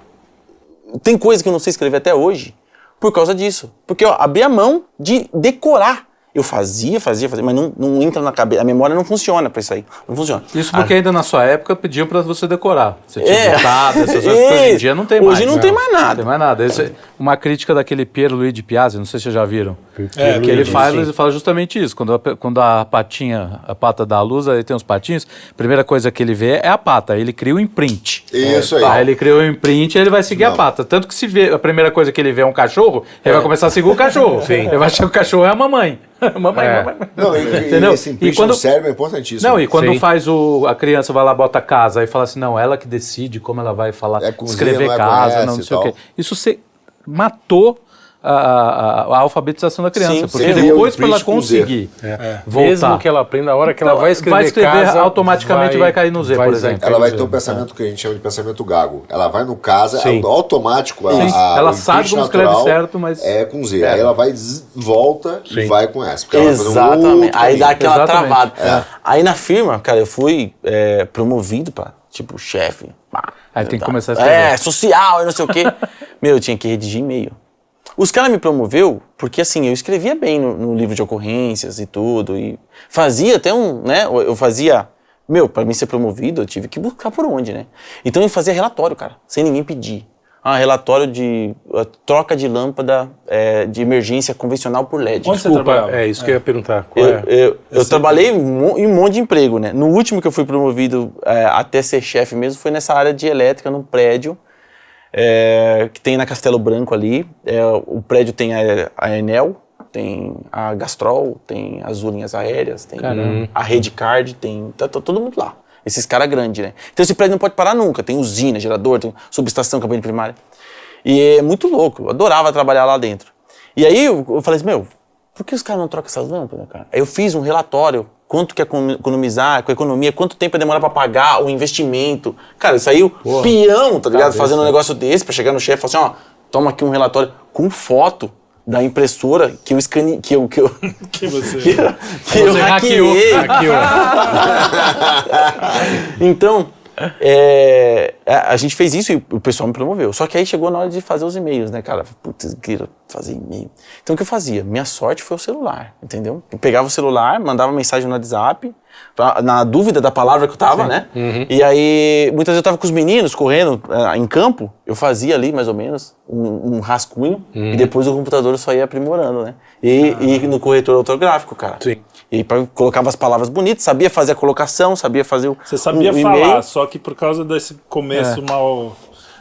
Tem coisa que eu não sei escrever até hoje por causa disso. Porque eu abri a mão de decorar. Eu fazia, fazia, fazia, mas não, não entra na cabeça. A memória não funciona pra isso aí. Não funciona. Isso porque ainda na sua época pediam pra você decorar. Você tinha É. essas coisas. porque Hoje em dia não tem mais. Hoje não tem mais nada. Não tem mais nada. Esse é uma crítica daquele Piero Luigi Piazzi, não sei se vocês já viram. É, que ele sim. fala, ele fala justamente isso. Quando a, quando a patinha, a pata da luz, aí tem os patinhos, a primeira coisa que ele vê é a pata. Ele cria o imprint. Isso aí. Aí ele criou o imprint e ele vai seguir a Não. pata. Tanto que se vê, a primeira coisa que ele vê é um cachorro, ele vai começar a seguir o cachorro. Ele vai achar que o cachorro é a mamãe. mamãe, É. mamãe. Não, e, e Entendeu? esse imprint E quando- no cérebro é importantíssimo. Não, e quando Sim. faz o. A criança vai lá, bota a casa, aí fala assim, não, ela que decide como ela vai falar, É com Z, escrever não é casa, não, não e sei o quê. Isso você matou a, a- a alfabetização da criança. Sim, porque sim. depois, para ela imprint com Z. conseguir voltar. Mesmo que ela aprenda a hora que ela vai escrever, vai escrever, casa, automaticamente vai cair no Z, por exemplo. Ela vai ter um pensamento que a gente chama de pensamento gago. Ela vai no casa, Sim. é automático. A, Sim. a- Ela o sabe como escreve certo, mas- É com Z. Aí ela vai, volta e vai com S. Porque ela vai fazer um Exatamente. outro Aí dá aquela Exatamente. travada. É. Aí na firma, cara, eu fui é, promovido pra, tipo, chefe. Aí tem que começar a escrever. É, social e não sei o quê. Meu, eu tinha que redigir e-mail. Os caras me promoveu porque, assim, eu escrevia bem no, no livro de ocorrências e tudo. E fazia até um, né? Eu eu fazia... Meu, pra mim ser promovido, eu tive que buscar por onde, né? Então eu fazia relatório, cara, sem ninguém pedir. Ah, relatório de uh, troca de lâmpada é, de emergência convencional por LED. Onde você Desculpa, trabalhava? é isso que eu ia perguntar. Qual Eu, é? eu, eu trabalhei em um em um monte de emprego, né? No último que eu fui promovido é, até ser chefe mesmo foi nessa área de elétrica, num prédio é, que tem na Castelo Branco ali. É, o prédio tem a, a Enel, tem a Gastrol, tem as linhas aéreas, tem Caramba. a Rede Card, tem tá, tá todo mundo lá. Esses caras grandes, né? Então esse prédio não pode parar nunca. Tem usina, gerador, tem subestação, campanha primária. E é muito louco. Eu adorava trabalhar lá dentro. E aí eu, eu falei assim, meu, por que os caras não trocam essas lâmpadas, cara? Aí eu fiz um relatório, quanto que é econo- economizar com a economia, quanto tempo ia demorar pra pagar o investimento. Cara, saiu peão, tá ligado? Fazendo um negócio desse pra chegar no chefe e falar assim, ó, toma aqui um relatório com foto da impressora que eu escane... que eu que eu Que você... que, eu- que eu Você hackeou. hackeei. Aqui, ó. Então, é, a a gente fez isso e o pessoal me promoveu. Só que aí chegou na hora de fazer os e-mails, né, cara? Putz, queria fazer e-mail. Então o que eu fazia? Minha sorte foi o celular, entendeu? Eu pegava o celular, mandava mensagem no WhatsApp, pra- na dúvida da palavra que eu tava, né? E aí, muitas vezes eu tava com os meninos correndo ah, em campo, eu fazia ali mais ou menos um, um rascunho e depois o computador só ia aprimorando, né? E, e no corretor ortográfico, cara. Sim. E pra- colocava as palavras bonitas, sabia fazer a colocação, sabia fazer o. Você sabia o- falar, só que por causa desse começo mal...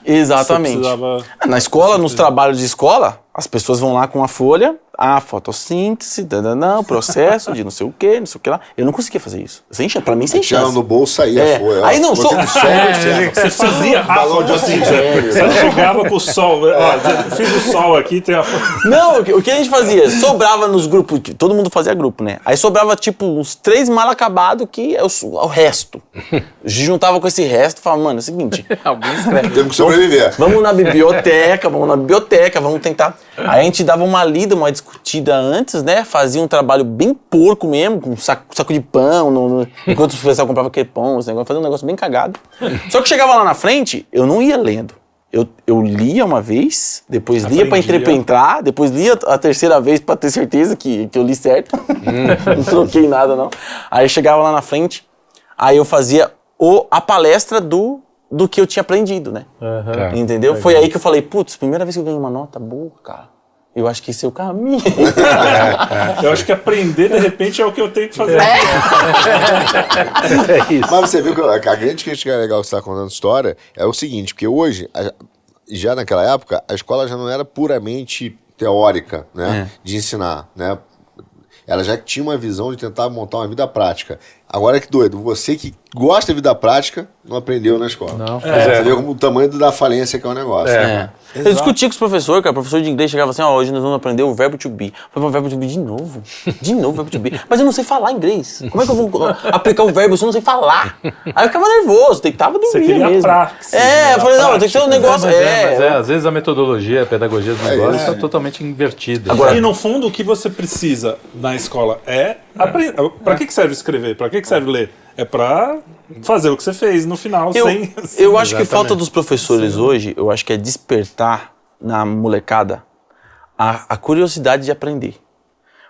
Exatamente. Precisava- Ah, Na escola, nos trabalhos de escola, as pessoas vão lá com a folha, a fotossíntese, dananã, processo de não sei o que, não sei o que lá. Eu não conseguia fazer isso. Sem chance. Pra mim, sem chance. no bolso, saía. É. Foi. Aí não, só- observa. Você fazia a Balão de foto oxigênio. Você chegava com o sol. Ó, fiz o sol aqui, tem a foto. Não, o que, o que a gente fazia? Sobrava nos grupos, todo mundo fazia grupo, né? Aí sobrava tipo uns três mal acabados que é o, o resto. Juntava com esse resto e falava, mano, é o seguinte, Alguém escreve. Temos que sobreviver. Vamos na biblioteca, vamos na biblioteca, vamos tentar. Aí a gente dava uma lida, uma discutida antes, né? Fazia um trabalho bem porco mesmo, com saco, saco de pão, no, no- enquanto o pessoal comprava aquele pão, esse negócio, fazia um negócio bem cagado. Só que chegava lá na frente, eu não ia lendo. Eu, eu lia uma vez, depois lia pra Aprendia. interpretar, depois lia a terceira vez pra ter certeza que, que eu li certo. não troquei nada, não. Aí chegava lá na frente, aí eu fazia o, a palestra do, do que eu tinha aprendido, né? Tá. Entendeu? Foi aí que eu falei, putz, primeira vez que eu ganhei uma nota boa, cara. Eu acho que esse é o caminho. Eu acho que aprender, de repente, é o que eu tenho que fazer. É isso. Mas você viu que a grande crítica legal que você está contando a história é o seguinte, porque hoje, já naquela época, a escola já não era puramente teórica, né? De ensinar, né? Ela já tinha uma visão de tentar montar uma vida prática. Agora que doido, você que gosta de vida prática, não aprendeu na escola. Não. Você vê como o tamanho da falência que é o negócio. É. Eu discutia com os professores, cara. O professor de inglês chegava assim, ó, hoje nós vamos aprender o verbo to be. Eu falei, "Mas verbo to be de novo? De novo verbo to be? Mas eu não sei falar inglês. Como é que eu vou aplicar o verbo se eu não sei falar? Aí eu ficava nervoso, deitava dormir Você queria mesmo. praxis, é, né? eu falei, não, tem que ser um prática. negócio... Mas é, é, mas é, às vezes a metodologia, a pedagogia do negócio está totalmente invertida. Agora- E no fundo, o que você precisa na escola é aprender. Pra que que serve escrever? Pra que que serve ler? É pra fazer o que você fez no final, Eu, sem. eu acho que falta dos professores hoje, eu acho que é despertar na molecada a, a curiosidade de aprender.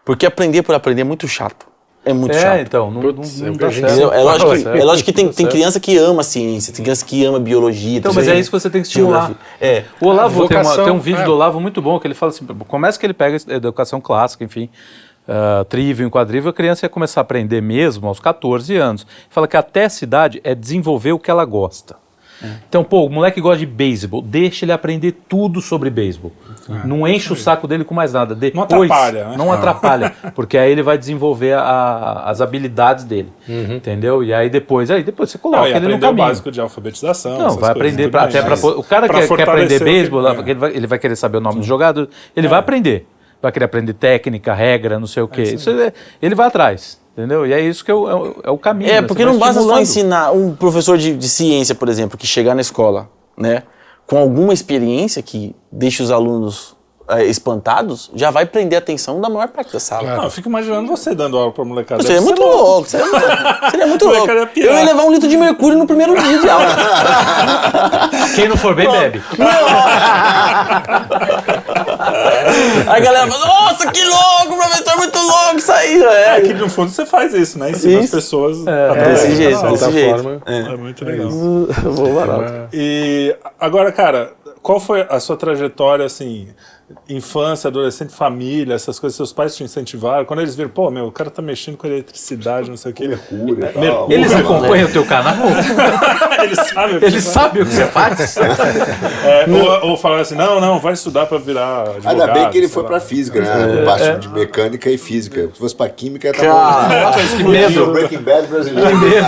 Porque aprender por aprender é muito chato. É muito é, chato. então, não, Putz, não, é não dá certo. É lógico, que, é lógico que tem, tem criança que ama ciência, tem criança que ama biologia. Então, mas é isso que você tem que estimular. É. O Olavo tem, uma- tem um vídeo é. do Olavo muito bom que ele fala assim: começa que ele pega educação clássica, enfim, uh, trivium, quadrível, a criança ia começar a aprender mesmo aos 14 anos. Fala que até essa idade é desenvolver o que ela gosta. Então, pô, o moleque gosta de beisebol, deixa ele aprender tudo sobre beisebol. não enche o saco dele com mais nada. Depois, atrapalha, né? Não atrapalha, porque aí ele vai desenvolver a- as habilidades dele, entendeu? E aí depois, aí depois você coloca Não, e ele no aprender o caminho. básico de alfabetização. Não, vai aprender pra, até pra, mas o cara pra que quer aprender beisebol, é. ele, vai, ele vai querer saber o nome dos jogadores, ele vai aprender. Vai querer aprender técnica, regra, não sei o quê. Isso é- ele vai atrás, entendeu? E é isso que é o, é o- é o caminho. É, né? porque não basta só ensinar um professor de, de ciência, por exemplo, que chegar na escola, né, com alguma experiência que deixe os alunos eh, espantados, já vai prender a atenção da maior parte da sala. Não, eu fico imaginando você dando aula pra molecada. Seria Deve muito ser louco, seria muito, seria muito louco. Eu ia levar um litro de mercúrio no primeiro dia de aula. Quem não for bem, bebe. Aí a galera fala, nossa, que louco, professor, muito louco isso aí. É É, que no fundo você faz isso, né? Ensina as Isso. pessoas. É, a desse aprender. jeito, Não, De desse jeito. forma, É muito legal. vou barato. E agora, cara, qual foi a sua trajetória, assim, infância, adolescente, família, essas coisas, seus pais te incentivaram. Quando eles viram, pô, meu, o cara tá mexendo com eletricidade, não sei o quê. Mercúrio tal. Mercúrio. Eles acompanham o teu canal? Eles sabem o que Eles sabem o que você faz? é, ou, ou falaram assim, não, não, vai estudar pra virar advogado. Ainda bem que ele foi lá. pra física, né? Parte de mecânica e física. Se fosse pra química, tava. Cara, que medo. Breaking Bad brasileiro. Que medo.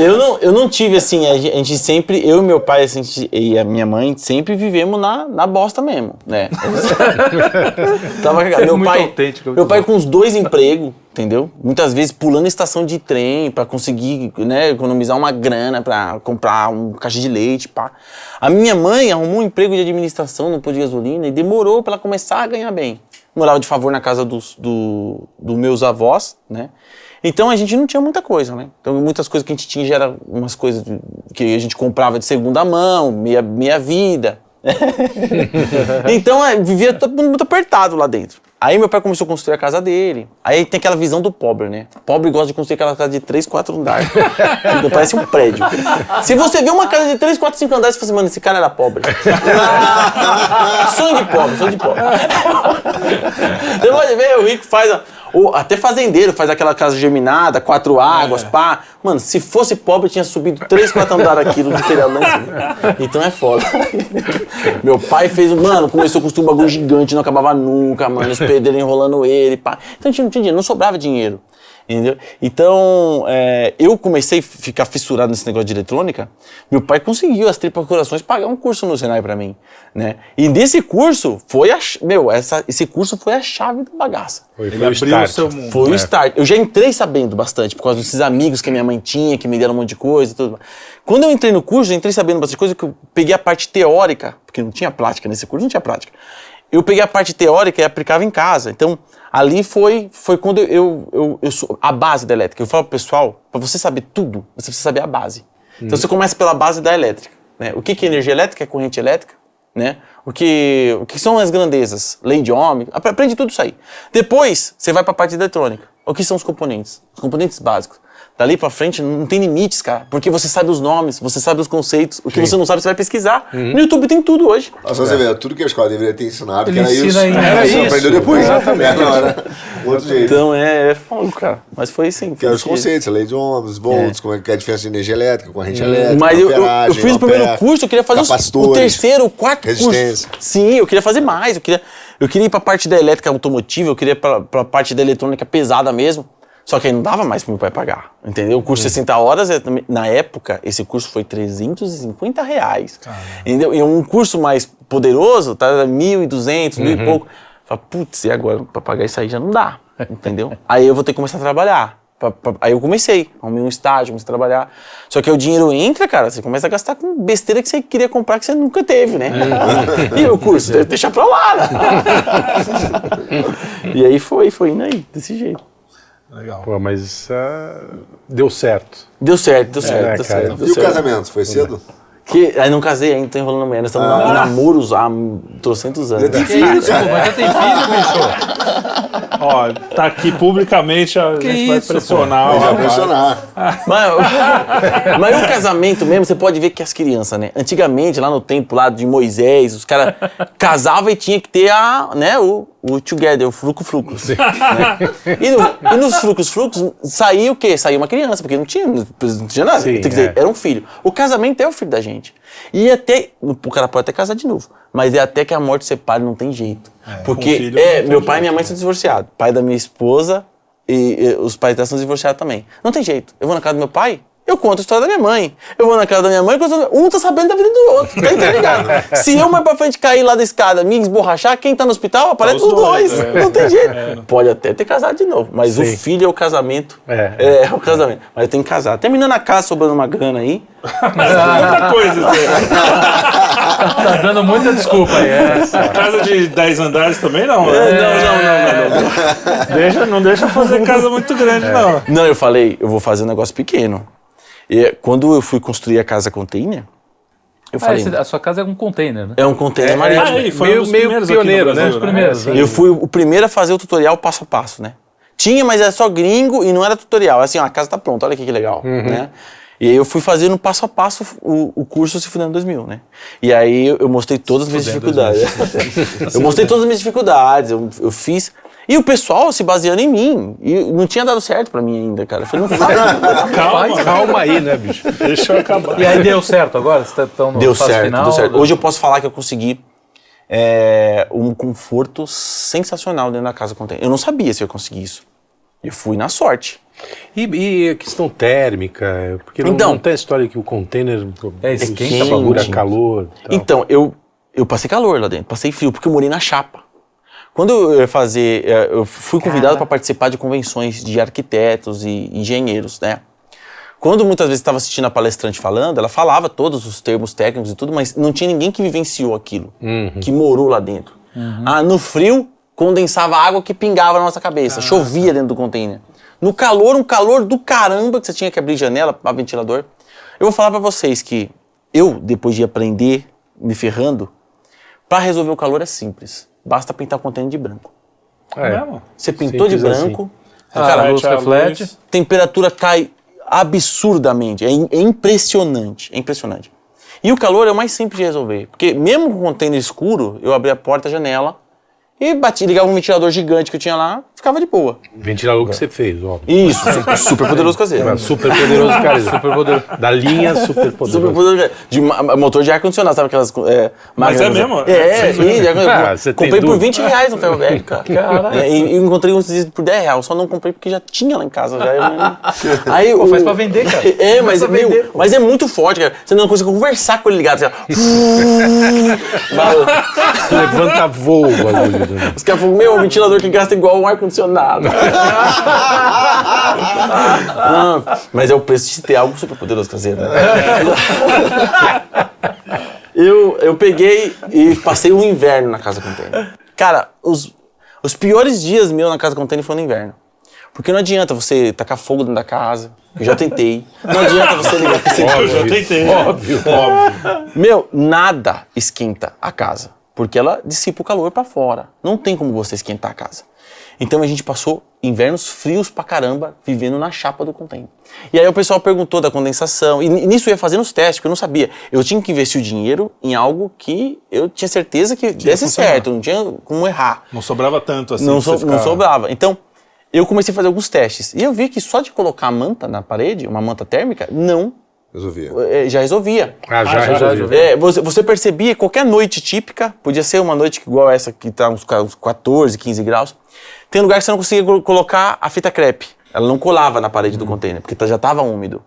Eu não, eu não tive assim, a gen- a gente sempre, eu e meu pai assim, e a minha mãe sempre vivemos na, na bosta mesmo, né? Tava cagado. Meu Muito pai, autêntico, meu pai com os dois empregos, entendeu? Muitas vezes pulando estação de trem pra conseguir, né, economizar uma grana pra comprar um caixa de leite, pá. A minha mãe arrumou um emprego de administração no posto de gasolina e demorou pra ela começar a ganhar bem. Morava de favor na casa dos do, do meus avós, né? Então a gente não tinha muita coisa, né? Então muitas coisas que a gente tinha já eram umas coisas que a gente comprava de segunda mão, meia, meia vida. então é, vivia todo mundo muito apertado lá dentro. Aí meu pai começou a construir a casa dele. Aí tem aquela visão do pobre, né? Pobre gosta de construir aquela casa de 3, 4 andares. Então, Parece um prédio. Se você vê uma casa de 3, 4, 5 andares, você fala assim, mano, esse cara era pobre. sonho de pobre, sonho de pobre. Você pode ver, o rico faz. a- o- até fazendeiro faz aquela casa geminada, quatro águas, pá. Mano, se fosse pobre, tinha subido três, quatro andares aquilo de telhado lá em cima. Então é foda. Meu pai fez. Mano, começou a construir um bagulho gigante, não acabava nunca, mano. Os pedreiros enrolando ele, pá. Então a gente não tinha dinheiro, não sobrava dinheiro. Entendeu? Então, é, eu comecei a ficar fissurado nesse negócio de eletrônica. Meu pai conseguiu, as tripas corações, pagar um curso no Senai pra mim, né? E nesse curso, foi a... Meu, essa, esse curso foi a chave da bagaça. Foi, Ele foi o start. seu mundo. Foi o start. Eu já entrei sabendo bastante, por causa desses amigos que a minha mãe tinha, que me deram um monte de coisa e tudo. Quando eu entrei no curso, eu entrei sabendo bastante coisa, que eu peguei a parte teórica, porque não tinha prática nesse curso, não tinha prática. Eu peguei a parte teórica e aplicava em casa. Então, ali foi, foi quando eu, eu, eu, sou a base da elétrica. Eu falo pro pessoal, para você saber tudo, você precisa saber a base. Então, você começa pela base da elétrica. Né? O que, que é energia elétrica? É corrente elétrica? né? O que, o que são as grandezas? Lei de Ohm, apre- aprende tudo isso aí. Depois, você vai para a parte da eletrônica. O que são os componentes? Os componentes básicos. Dali para frente não tem limites, cara, porque você sabe os nomes, você sabe os conceitos. O que você não sabe, você vai pesquisar. No YouTube tem tudo hoje. Nossa, você vê, tudo que a escola deveria ter ensinado, que era isso. ainda. Era Era isso. isso. Aprendeu depois. Exatamente. Não, era outro jeito. Então é, é fogo, cara. Mas foi assim. Que foi eram os jeito. conceitos, a lei de ohms, volts, como é que é a diferença de energia elétrica, corrente elétrica, Mas eu, eu, fiz o primeiro curso, eu queria fazer os- o terceiro, o quarto resistência. curso. Sim, eu queria fazer mais. Eu queria, eu queria ir pra parte da elétrica automotiva, eu queria ir pra, pra parte da eletrônica pesada mesmo. Só que aí não dava mais pro meu pai pagar. Entendeu? O curso de 60 horas, na época, esse curso foi 350 reais. Entendeu? E um curso mais poderoso, tá? 1.200, mil e pouco. Fala, putz, e agora? Pra pagar isso aí já não dá. Entendeu? aí eu vou ter que começar a trabalhar. Pra- pra- Aí eu comecei, arrumei um estágio, comecei a trabalhar. Só que aí o dinheiro entra, cara, você começa a gastar com besteira que você queria comprar que você nunca teve, né? e o curso? De- Deixa pra lá, né? e aí foi, foi indo aí, desse jeito. Legal. Pô, mas ah, deu certo. Deu certo, deu certo, É, deu cara. certo. deu E o certo. casamento, foi cedo? Que, aí não casei ainda, tô enrolando a mulher. Nós estamos Ah. em namoros há trocentos anos. tem Que isso, pô, mas já tem filho, bicho? Ó, tá aqui publicamente, a gente vai isso, pressionar. Vai o já rapaz. impressionar. Mas, mas o casamento mesmo, você pode ver que as crianças, né? Antigamente, lá no tempo lá de Moisés, os caras casavam e tinha que ter a, né, o, o together, o fruco-fruco. né? E, no- e nos frucos-frucos saía o quê? Saía uma criança, porque não tinha, não tinha nada. Sim, dizer, é. era um filho. O casamento é o filho da gente. E até, o cara pode até casar de novo, mas é até que a morte separe, não tem jeito. com porque, filho é, meu pai e minha jeito, mãe são divorciados. Pai da minha esposa e, e os pais dela são divorciados também. Não tem jeito. Eu vou na casa do meu pai, eu conto a história da minha mãe. Eu vou na casa da minha mãe, conto... um tá sabendo da vida do outro. Tá interligado. Se eu mais pra frente cair lá da escada, me esborrachar, quem tá no hospital aparece os os dois. dois, é. Não tem jeito. Pode até ter casado de novo, mas o filho é o casamento. É. É, o casamento. Mas tem que casar. Terminando a casa, sobrando uma grana aí. Muita coisa. assim. Tá dando muita desculpa aí. É. Casa de 10 andares também não, Não, né? não, não, não, não. Deixa, não deixa fazer casa muito grande, não. Não, eu falei, eu vou fazer um negócio pequeno. E quando eu fui construir a casa container, eu Ah, falei, esse- a sua casa é um container, né? é um container marítimo. Ah, e foi Meio- um dos meio primeiros aqui no pioneiro, né? Brasil, Os primeiros, né? Eu fui o primeiro a fazer o tutorial passo a passo, né? Tinha, mas era só gringo e não era tutorial. Assim, ó, a casa tá pronta, olha aqui que legal, né? E aí eu fui fazendo passo a passo o, o curso Se Fudendo 2000, né? E aí eu, eu mostrei todas as minhas dificuldades. eu mostrei todas as minhas dificuldades, eu, eu fiz... E o pessoal se baseando em mim. E não tinha dado certo pra mim ainda, cara. Eu falei, não faz. Calma, Calma aí, né, bicho? deixa eu acabar. E aí deu certo agora? Vocês estão no Deu certo, final? deu certo. Hoje eu posso falar que eu consegui é, um conforto sensacional dentro da casa container. Eu não sabia se eu ia conseguir isso. Eu fui na sorte. E, e a questão térmica? Porque não, Então. não tem a história que o container É, esquenta, quente. segura calor. tal. Então, eu, eu passei calor lá dentro, passei frio, porque eu morei na chapa. Quando eu ia fazer, eh, eu fui convidado para participar de convenções de arquitetos e engenheiros, né? Quando muitas vezes estava assistindo a palestrante falando, ela falava todos os termos técnicos e tudo, mas não tinha ninguém que vivenciou aquilo, que morou lá dentro. Ah, no frio, condensava água que pingava na nossa cabeça, chovia dentro do container. No calor, um calor do caramba, que você tinha que abrir janela para ventilador. Eu vou falar para vocês que eu, depois de aprender me ferrando, para resolver o calor é simples. Basta pintar o container de branco. É. mesmo? Você pintou de Simples assim. branco, Ah, cara, a luz reflete. luz. temperatura cai absurdamente. É, é impressionante. É impressionante. E o calor é o mais simples de resolver. Porque mesmo com o container escuro, eu abria a porta, a janela e bati, ligava um ventilador gigante que eu tinha lá, ficava de boa. Ventilador que você fez, óbvio. Isso, super, super poderoso caseiro. Super poderoso, cara. Super poderoso. Da linha super poderoso. Super poderoso. De motor de ar-condicionado, sabe aquelas. É, Mas é mesmo? É, Ah, ar-condicionado. você tem Comprei por dúvida? 20 reais no ferro velho, cara. É, e, encontrei uns por 10 reais. Só não comprei porque já tinha lá em casa. Já, aí, Pô, o- faz pra vender, cara. É, mas, meu, mas é muito forte, cara. Você não consegue conversar com ele ligado. Assim, ó. Levanta voo o bagulho. Os caras falam, meu, o ventilador que gasta igual um ar-condicionado. Não, mas é o preço de ter algo super poderoso caseiro, né? eu, eu peguei e passei um inverno na casa container. Cara, os, os piores dias meus na casa container foram no inverno. Porque não adianta você tacar fogo dentro da casa. Eu já tentei. Não adianta você ligar com Eu já tentei. Óbvio. Óbvio. meu, nada esquenta a casa, porque ela dissipa o calor pra fora. Não tem como você esquentar a casa. Então a gente passou invernos frios pra caramba vivendo na chapa do container. E aí o pessoal perguntou da condensação, e nisso eu ia fazendo os testes, porque eu não sabia. Eu tinha que investir o dinheiro em algo que eu tinha certeza que desse certo, não tinha como errar. Não sobrava tanto assim. Não, so- não ficar- sobrava. Então, eu comecei a fazer alguns testes. E eu vi que só de colocar a manta na parede, uma manta térmica, não Resolvia. eh, já resolvia. Ah, já, já, resolveu. já. É, você, você percebia qualquer noite típica, podia ser uma noite igual essa que tá uns, ca- uns 14, 15 graus. Tem lugar que você não conseguia colo- colocar a fita crepe. Ela não colava na parede do container, porque tá- já estava úmido.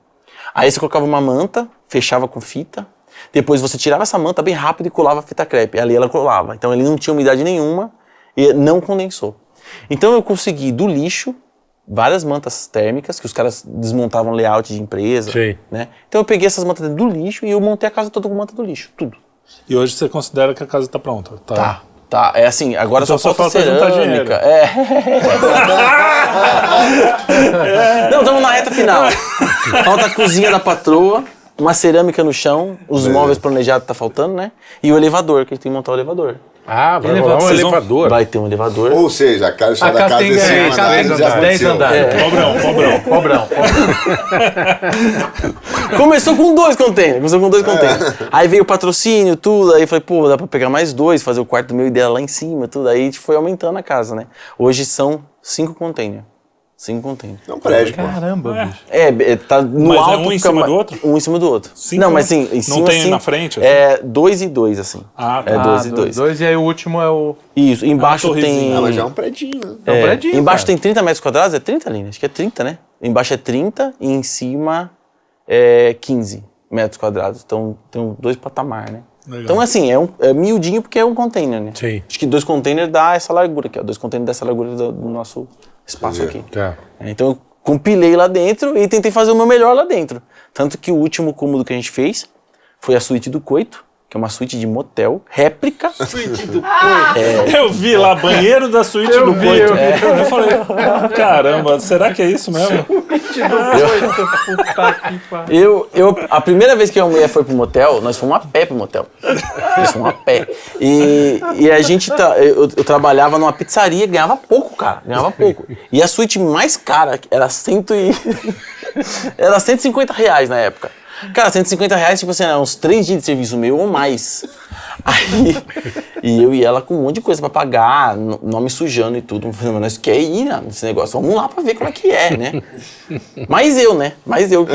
Aí você colocava uma manta, fechava com fita. Depois você tirava essa manta bem rápido e colava a fita crepe. Ali ela colava. Então ele não tinha umidade nenhuma e não condensou. Então eu consegui do lixo várias mantas térmicas que os caras desmontavam layout de empresa, Sim. né? Então eu peguei essas mantas do lixo e eu montei a casa toda com manta do lixo, tudo. E hoje você considera que a casa tá pronta. Tá. Tá. Tá, é assim, agora Então só só falta falta cerâmica. É. Não, estamos na reta final. Falta a cozinha da patroa, uma cerâmica no chão, os móveis planejados tá faltando, né? E o elevador, que a gente tem que montar o elevador. Ah, vai Elevador. um elevador. Vai ter um elevador. Ou seja, a casa está A da casa casa tem, desse é, ano, a casa né? tem Já 10 aconteceu. andares. Pobrão, pobrão. Pobrão. Começou com dois containers, começou com dois containers. Aí veio o patrocínio, tudo, aí falei, pô, dá pra pegar mais dois, fazer o quarto do meu e dela lá em cima, tudo. Aí a gente foi aumentando a casa, né? Hoje são cinco containers. Cinco containers. É um prédio, pô. Caramba, bicho. É, é, tá no Mas é alto. um em cima ma- do outro? Um em cima do outro. Cinco, não, mas né? assim, em Não cima, tem assim, na frente, assim? É dois e dois, assim. Ah, tá. É dois Ah, e dois. Dois, e aí o último é o. Isso, embaixo torrezinha. tem... Ah, mas já é um predinho. né? É um é, predinho, Embaixo cara. tem 30 metros quadrados, é 30, Aline? Acho que é 30, né? Embaixo é 30 e em cima é 15 metros quadrados. Então tem dois patamar, né? Legal. Então, assim, é, um, é miudinho porque é um container, né? Sim. Acho que dois containers dá essa largura aqui, ó. Dois containers dessa largura do, do nosso espaço Entendi. aqui. Tá. É, Então eu compilei lá dentro e tentei fazer o meu melhor lá dentro. Tanto que o último cômodo que a gente fez foi a suíte do coito, que é uma suíte de motel, réplica. Eu vi lá, banheiro da suíte do vi, Coito. eu vi. Eu falei, caramba, será que é isso mesmo? Eu, eu, a primeira vez que a mulher foi pro motel, nós fomos a pé pro motel. Nós fomos a pé. E, e a gente, tra- eu, eu trabalhava numa pizzaria, ganhava pouco, cara, ganhava pouco. E a suíte mais cara era cento e... era 150 reais na época. Cara, 150 reais, tipo assim, uns três dias de serviço meu ou mais. Aí, e eu e ela com um monte de coisa pra pagar, no- nome sujando e tudo. Mas nós quer ir né, nesse negócio, vamos lá pra ver como é que é, né? Mais eu, né? Mais eu que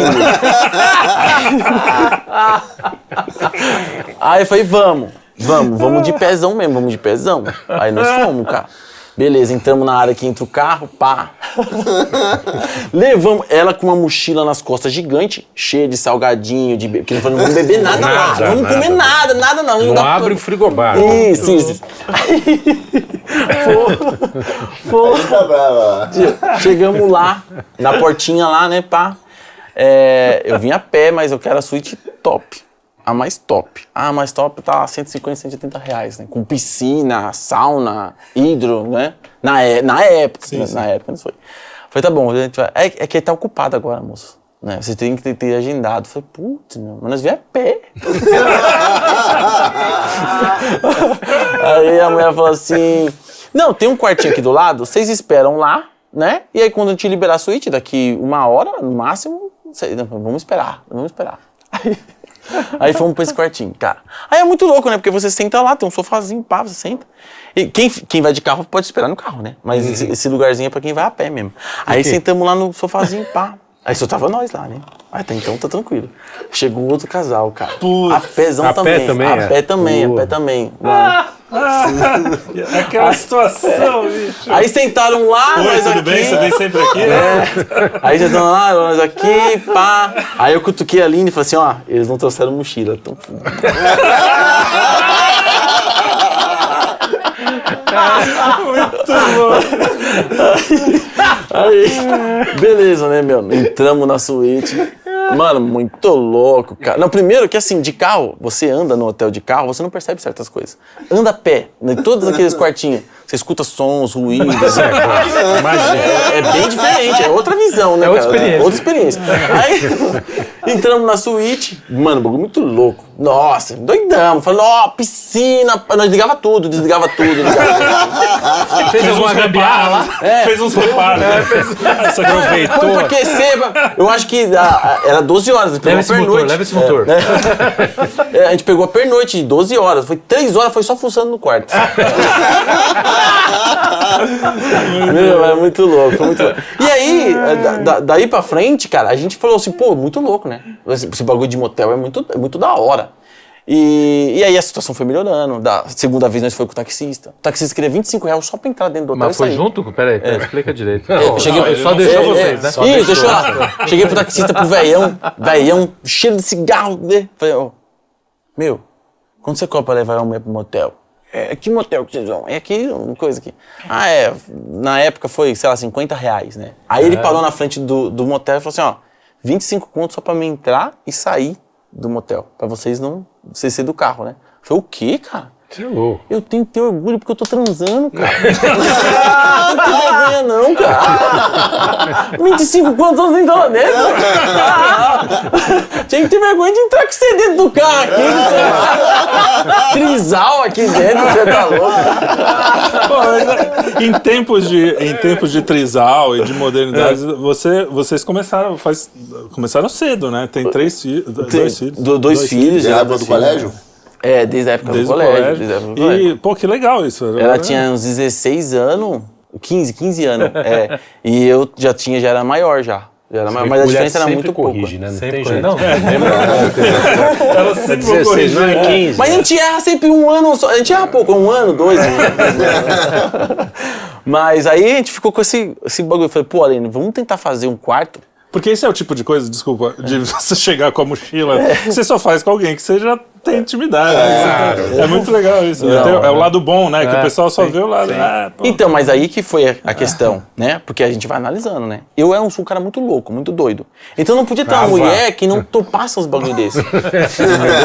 Aí eu falei, vamos, vamos, vamos de pezão mesmo, vamos de pezão. Aí nós fomos, cara. Beleza, entramos na área que entra o carro, pá. Levamos ela com uma mochila nas costas gigante, cheia de salgadinho, de bebê. Porque não vamos beber nada, lá, Nada, não vamos comer nada. nada, não. Não dá abre pra- o frigobar. Isso, isso. Aí, pô, Tá brava. Chegamos lá, na portinha lá, né, pá. É, eu vim a pé, mas eu quero a suíte top. A mais top. Ah, a mais top tá 150, 180 reais, né? Com piscina, sauna, hidro, né? Na, é- na época, né? na época não foi. Falei, tá bom, a gente vai. É, é que ele tá ocupado agora, moço. Né? Você tem que ter, ter agendado. Falei, putz, meu, mas nós viemos a pé. Aí a mulher falou assim: Não, tem um quartinho aqui do lado, vocês esperam lá, né? E aí quando a gente liberar a suíte, daqui uma hora, no máximo, vamos esperar, vamos esperar. Aí, aí fomos pra esse quartinho, cara. Aí é muito louco, né? Porque você senta lá, tem um sofazinho, pá, você senta. E quem, quem vai de carro pode esperar no carro, né? Mas esse, esse lugarzinho é pra quem vai a pé mesmo. Aí sentamos lá no sofazinho, pá. Aí só tava nós lá, né? Aí até então tá tranquilo. Chegou outro casal, cara. Putz. a pézão A pé também. também, A é? pé também, a Pô. pé também. Mano. Aquela situação, bicho. Aí sentaram lá, Oi, nós tudo aqui. bem? Você vem sempre aqui? É. Aí já estão lá, nós aqui, pá. Aí eu cutuquei a Aline e falei assim, ó, eles não trouxeram mochila. Então... Aí, beleza, né, meu? Entramos na suíte. Mano, muito louco, cara. Não, primeiro que assim, de carro, você anda no hotel de carro, você não percebe certas coisas. Anda a pé, em todos aqueles quartinhos. Você escuta sons, ruídos. É, é bem diferente, é outra visão, né, É outra cara? experiência. Outra experiência. Aí, entramos na suíte, mano, bagulho muito louco. Nossa, doidamos. Falei, ó, piscina. Nós ligava tudo, desligava tudo. Ligava. Fez uns reparos. Fez uns reparos. né? Essa Põe pra Aproveitou. aquecer. pra- Eu acho que a- a- era 12 horas. Leva esse motor, pernoite. leva esse motor. É, a gente pegou a pernoite de 12 horas. Foi 3 horas, foi só funcionando no quarto. Meu, é muito louco, foi muito louco. E aí, é, da- da- daí pra frente, cara, a gente falou assim, pô, muito louco, né? Esse, esse bagulho de motel é muito, é muito da hora. E, e aí a situação foi melhorando. Da segunda vez nós foi com o taxista. O taxista queria 25 reais só pra entrar dentro do hotel Mas foi sair. junto? Peraí, peraí, explica direito. Eu cheguei Não, ele só deixou É, vocês, é, né? Só Isso, deixou lá. Cheguei pro taxista pro veião, veião, cheiro de cigarro. né? Falei, ó, meu, quando você compra levar a mulher pro motel? É, que motel que vocês vão? É aqui, uma coisa aqui. Ah, é, na época foi, sei lá, 50 reais, né? Aí ele parou na frente do, do motel e falou assim, ó, 25 contos só pra mim entrar e sair do motel, pra vocês não, vocês ser do carro, né? Eu falei, o quê, cara? Você é louco. Eu tenho que ter orgulho porque eu tô transando, cara. não tem vergonha, não, cara. 25 quantos anos nem dólar dentro? Tinha que ter vergonha de entrar com você dentro do carro aqui. cara. Trisal aqui dentro, você tá louco. Pô, mas, é, em tempos de em tempos de trisal e de modernidade, você, vocês começaram faz, começaram cedo, né? Tem três filhos, dois filhos. Do- dois, filhos. Já do colégio? É, desde a época Desde do colégio. colégio. Desde a época do colégio. E, pô, que legal isso. Ela tinha uns 16 anos, 15, 15 anos. é, e eu já tinha, já era maior já. era maior, mas a diferença era muito corrige, pouca. né? Não Sempre tem jeito. Não, Ela sempre 16, não é 15. Mas a gente erra sempre um ano só. A gente erra pouco, um ano, dois. né? Mas aí a gente ficou com esse, esse bagulho. Eu falei, pô, Aline, vamos tentar fazer um quarto. Porque esse é o tipo de coisa, desculpa, de você chegar com a mochila, você só faz com alguém que você já tem intimidade. né? Você tem- É, muito legal isso. Não, Tem- é o lado bom, né? que o pessoal só vê o lado. Ah. Então, mas aí que foi a- a questão, né? Porque a gente vai analisando, né? Eu era um, sou um cara muito louco, muito doido. Então não podia ter uma Ah, mulher que não topasse uns bagulho desse.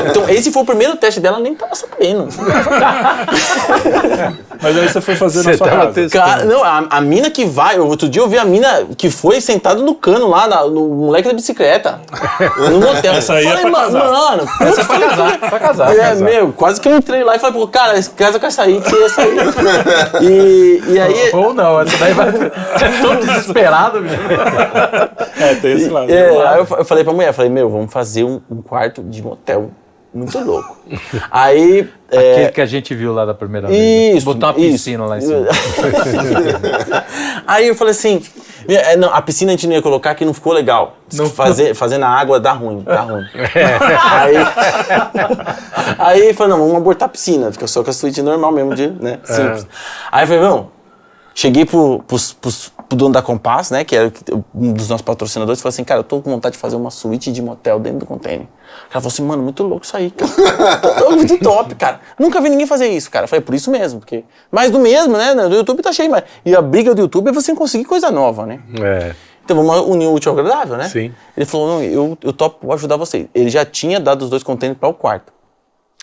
Então esse foi o primeiro teste dela, nem tava sabendo. Mas aí você foi fazer na Você sua tava casa. testando. Cara, não, a, a mina que vai, outro dia eu vi a mina que foi sentado no cano lá, na- no moleque da bicicleta. No motel. Essa aí é falei, pra "Ma- casar." Mano, essa é pra casar, pra casar. É, meu, quase que eu entrei lá e falei, pô, cara, casa quer sair, que ia sair. E, e aí. Ou não, essa daí vai. Tô desesperado, meu. É, tem esse lado. É, aí eu, eu falei pra mulher, falei, meu, vamos fazer um, um quarto de motel muito louco. Aí. é, Aquele que a gente viu lá da primeira vez. né? Isso, Botar uma isso. piscina lá em cima. Aí eu falei assim, é, não, a piscina a gente não ia colocar que não ficou legal. Fazer, fazer na água dá ruim, dá ruim. aí, aí eu falei, não, vamos abortar a piscina, fica só com a suíte normal mesmo, de, né, simples. Aí eu falei, não, cheguei pro, pros, pros, pro dono da Compass, né, que era um dos nossos patrocinadores, falei assim, cara, eu tô com vontade de fazer uma suíte de motel dentro do container. O cara falou assim, mano, muito louco isso aí, cara. muito top, cara. Nunca vi ninguém fazer isso, cara. Eu falei, por isso mesmo, porque... Mais do mesmo, né? No YouTube tá cheio, mas... E a briga do YouTube é você conseguir coisa nova, né? É. Então vamos unir o útil ao agradável, né? Sim. Ele falou, não, eu, eu topo ajudar vocês. Ele já tinha dado os dois containers para o quarto.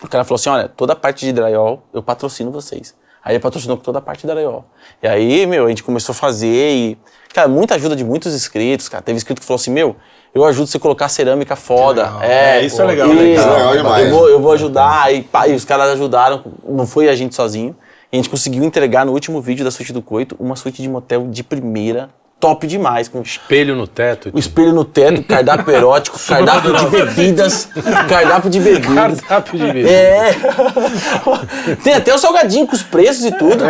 O cara falou assim, olha, toda a parte de drywall eu patrocino vocês. Aí ele patrocinou toda a parte de drywall. E aí, meu, a gente começou a fazer e... Cara, muita ajuda de muitos inscritos, cara. Teve inscrito que falou assim, meu, eu ajudo você a colocar cerâmica foda. É, isso é legal, Isso, legal. Legal demais. Eu vou, eu vou ajudar. E, pá, e os caras ajudaram. Não foi a gente sozinho. E a gente conseguiu entregar no último vídeo da suíte do Coito uma suíte de motel de primeira, top demais, com Espelho no teto. o espelho no teto, cardápio erótico, cardápio de bebidas, cardápio de bebidas. Cardápio de bebida. É. Tem até o salgadinho com os preços e tudo.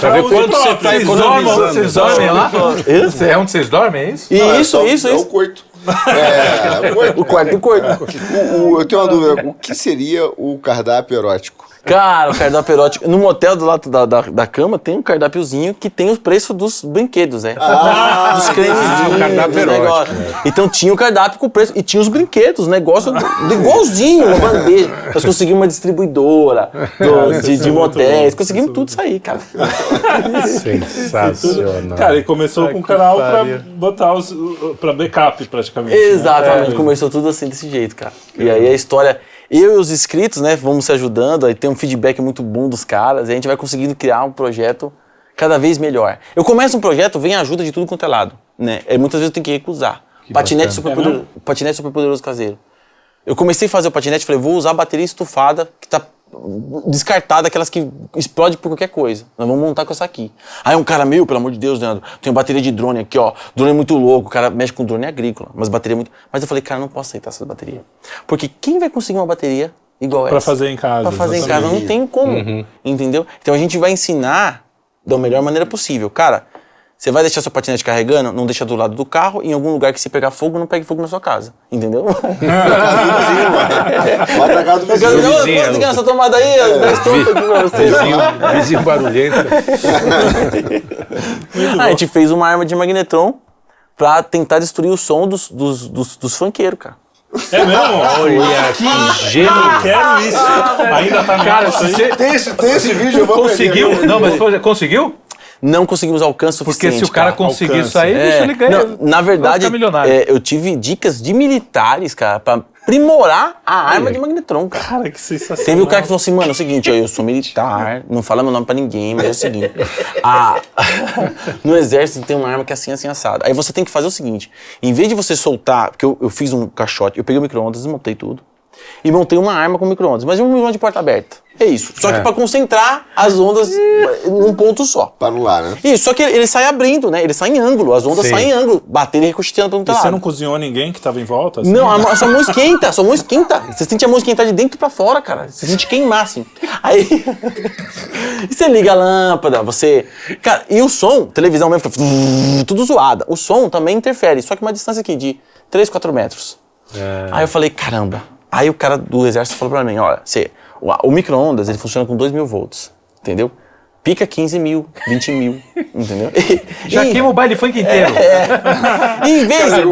Pra ver quanto você tá Vocês dormem, economizando. vocês dormem lá? Esse é onde vocês dormem, é isso? E Ah, é isso, só- isso, é o isso. coito. É, o coito. O quarto do coito. O- o- eu tenho uma dúvida. O que seria o cardápio erótico? Cara, o cardápio erótico. No motel do lado da, da, da cama tem um cardápiozinho que tem o preço dos brinquedos, né? dos cremezinhos, o cardápio dos erótico, negócios. Então tinha o cardápio com preço. E tinha os brinquedos, negócio do, do igualzinho, uma bandeja. Nós conseguimos uma distribuidora do- de, de motéis, conseguimos tudo isso aí, cara. Sensacional. Cara, ele começou com um canal pra botar os. pra backup, praticamente. né? Exatamente, É, começou tudo assim desse jeito, cara. E aí a história, eu e os inscritos, né, vamos se ajudando, aí tem um feedback muito bom dos caras, e a gente vai conseguindo criar um projeto cada vez melhor. Eu começo um projeto, vem a ajuda de tudo quanto é lado, né? É, muitas vezes eu tenho que recusar. patinete super poderoso, patinete super poderoso caseiro. Eu comecei a fazer o patinete, falei, vou usar a bateria estufada que tá descartada, aquelas que explode por qualquer coisa. Nós vamos montar com essa aqui. Aí um cara, meu, pelo amor de Deus, Leandro, tem bateria de drone aqui, ó. Drone é muito louco, o cara mexe com drone agrícola, mas bateria é muito. Mas eu falei, cara, não posso aceitar essa bateria. Porque quem vai conseguir uma bateria igual Pra essa? fazer em casa, Pra fazer em casa não tem como. Entendeu? Então a gente vai ensinar da melhor maneira possível. Cara, você vai deixar seu patinete carregando, não deixa do lado do carro, em algum lugar que se pegar fogo, não pegue fogo na sua casa. Entendeu? Bota a casa do vizinho. não, vizinho, ligar essa tomada aí, eu dou estufa aqui pra você. Vizinho, vizinho barulhento. Ah, a gente fez uma arma de magnetron pra tentar destruir o som dos, dos, dos, dos funkeiros, cara. É mesmo? Olha que gênio. Quero isso. Ainda tá Cara, você Tem esse, tem esse vídeo, eu vou conseguiu. aprender. Não, mas conseguiu? Não conseguimos alcance Porque suficiente. se o cara conseguir alcance. isso aí, É, bicho, ele ganha. não, na verdade, é, eu tive dicas de militares, cara, pra aprimorar a arma de magnetron, cara. Cara, que sensacional. Teve o cara que falou assim, mano, é o seguinte, eu sou militar, não fala meu nome pra ninguém, mas é o seguinte, a- no exército tem uma arma que é assim, assim, assada. Aí você tem que fazer o seguinte, em vez de você soltar, porque eu, eu fiz um caixote, eu peguei o micro-ondas, desmontei tudo, e montei uma arma com micro-ondas, mas um micro-ondas de porta aberta. É isso. Só que pra concentrar as ondas num ponto só. Pra anular, né? Isso, só que ele, ele sai abrindo, né? Ele sai em ângulo, as ondas Sim. saem em ângulo, batendo e ricocheteando pra um E você lado. não cozinhou ninguém que tava em volta? assim? Não, a, mão- a sua mão esquenta, a sua mão esquenta. Você sente a mão esquentar de dentro pra fora, cara. Você sente queimar, assim. Aí. e você liga a lâmpada, você. Cara, e o som, televisão mesmo, fica tudo zoada. O som também interfere, só que uma distância aqui de 3, 4 metros. Aí eu falei, caramba. Aí o cara do exército falou pra mim: olha, você, o, o micro-ondas ele funciona com 2 mil volts, entendeu? pica 15 mil, 20 mil, entendeu? Já E- queima o baile funk inteiro. e em vez. é,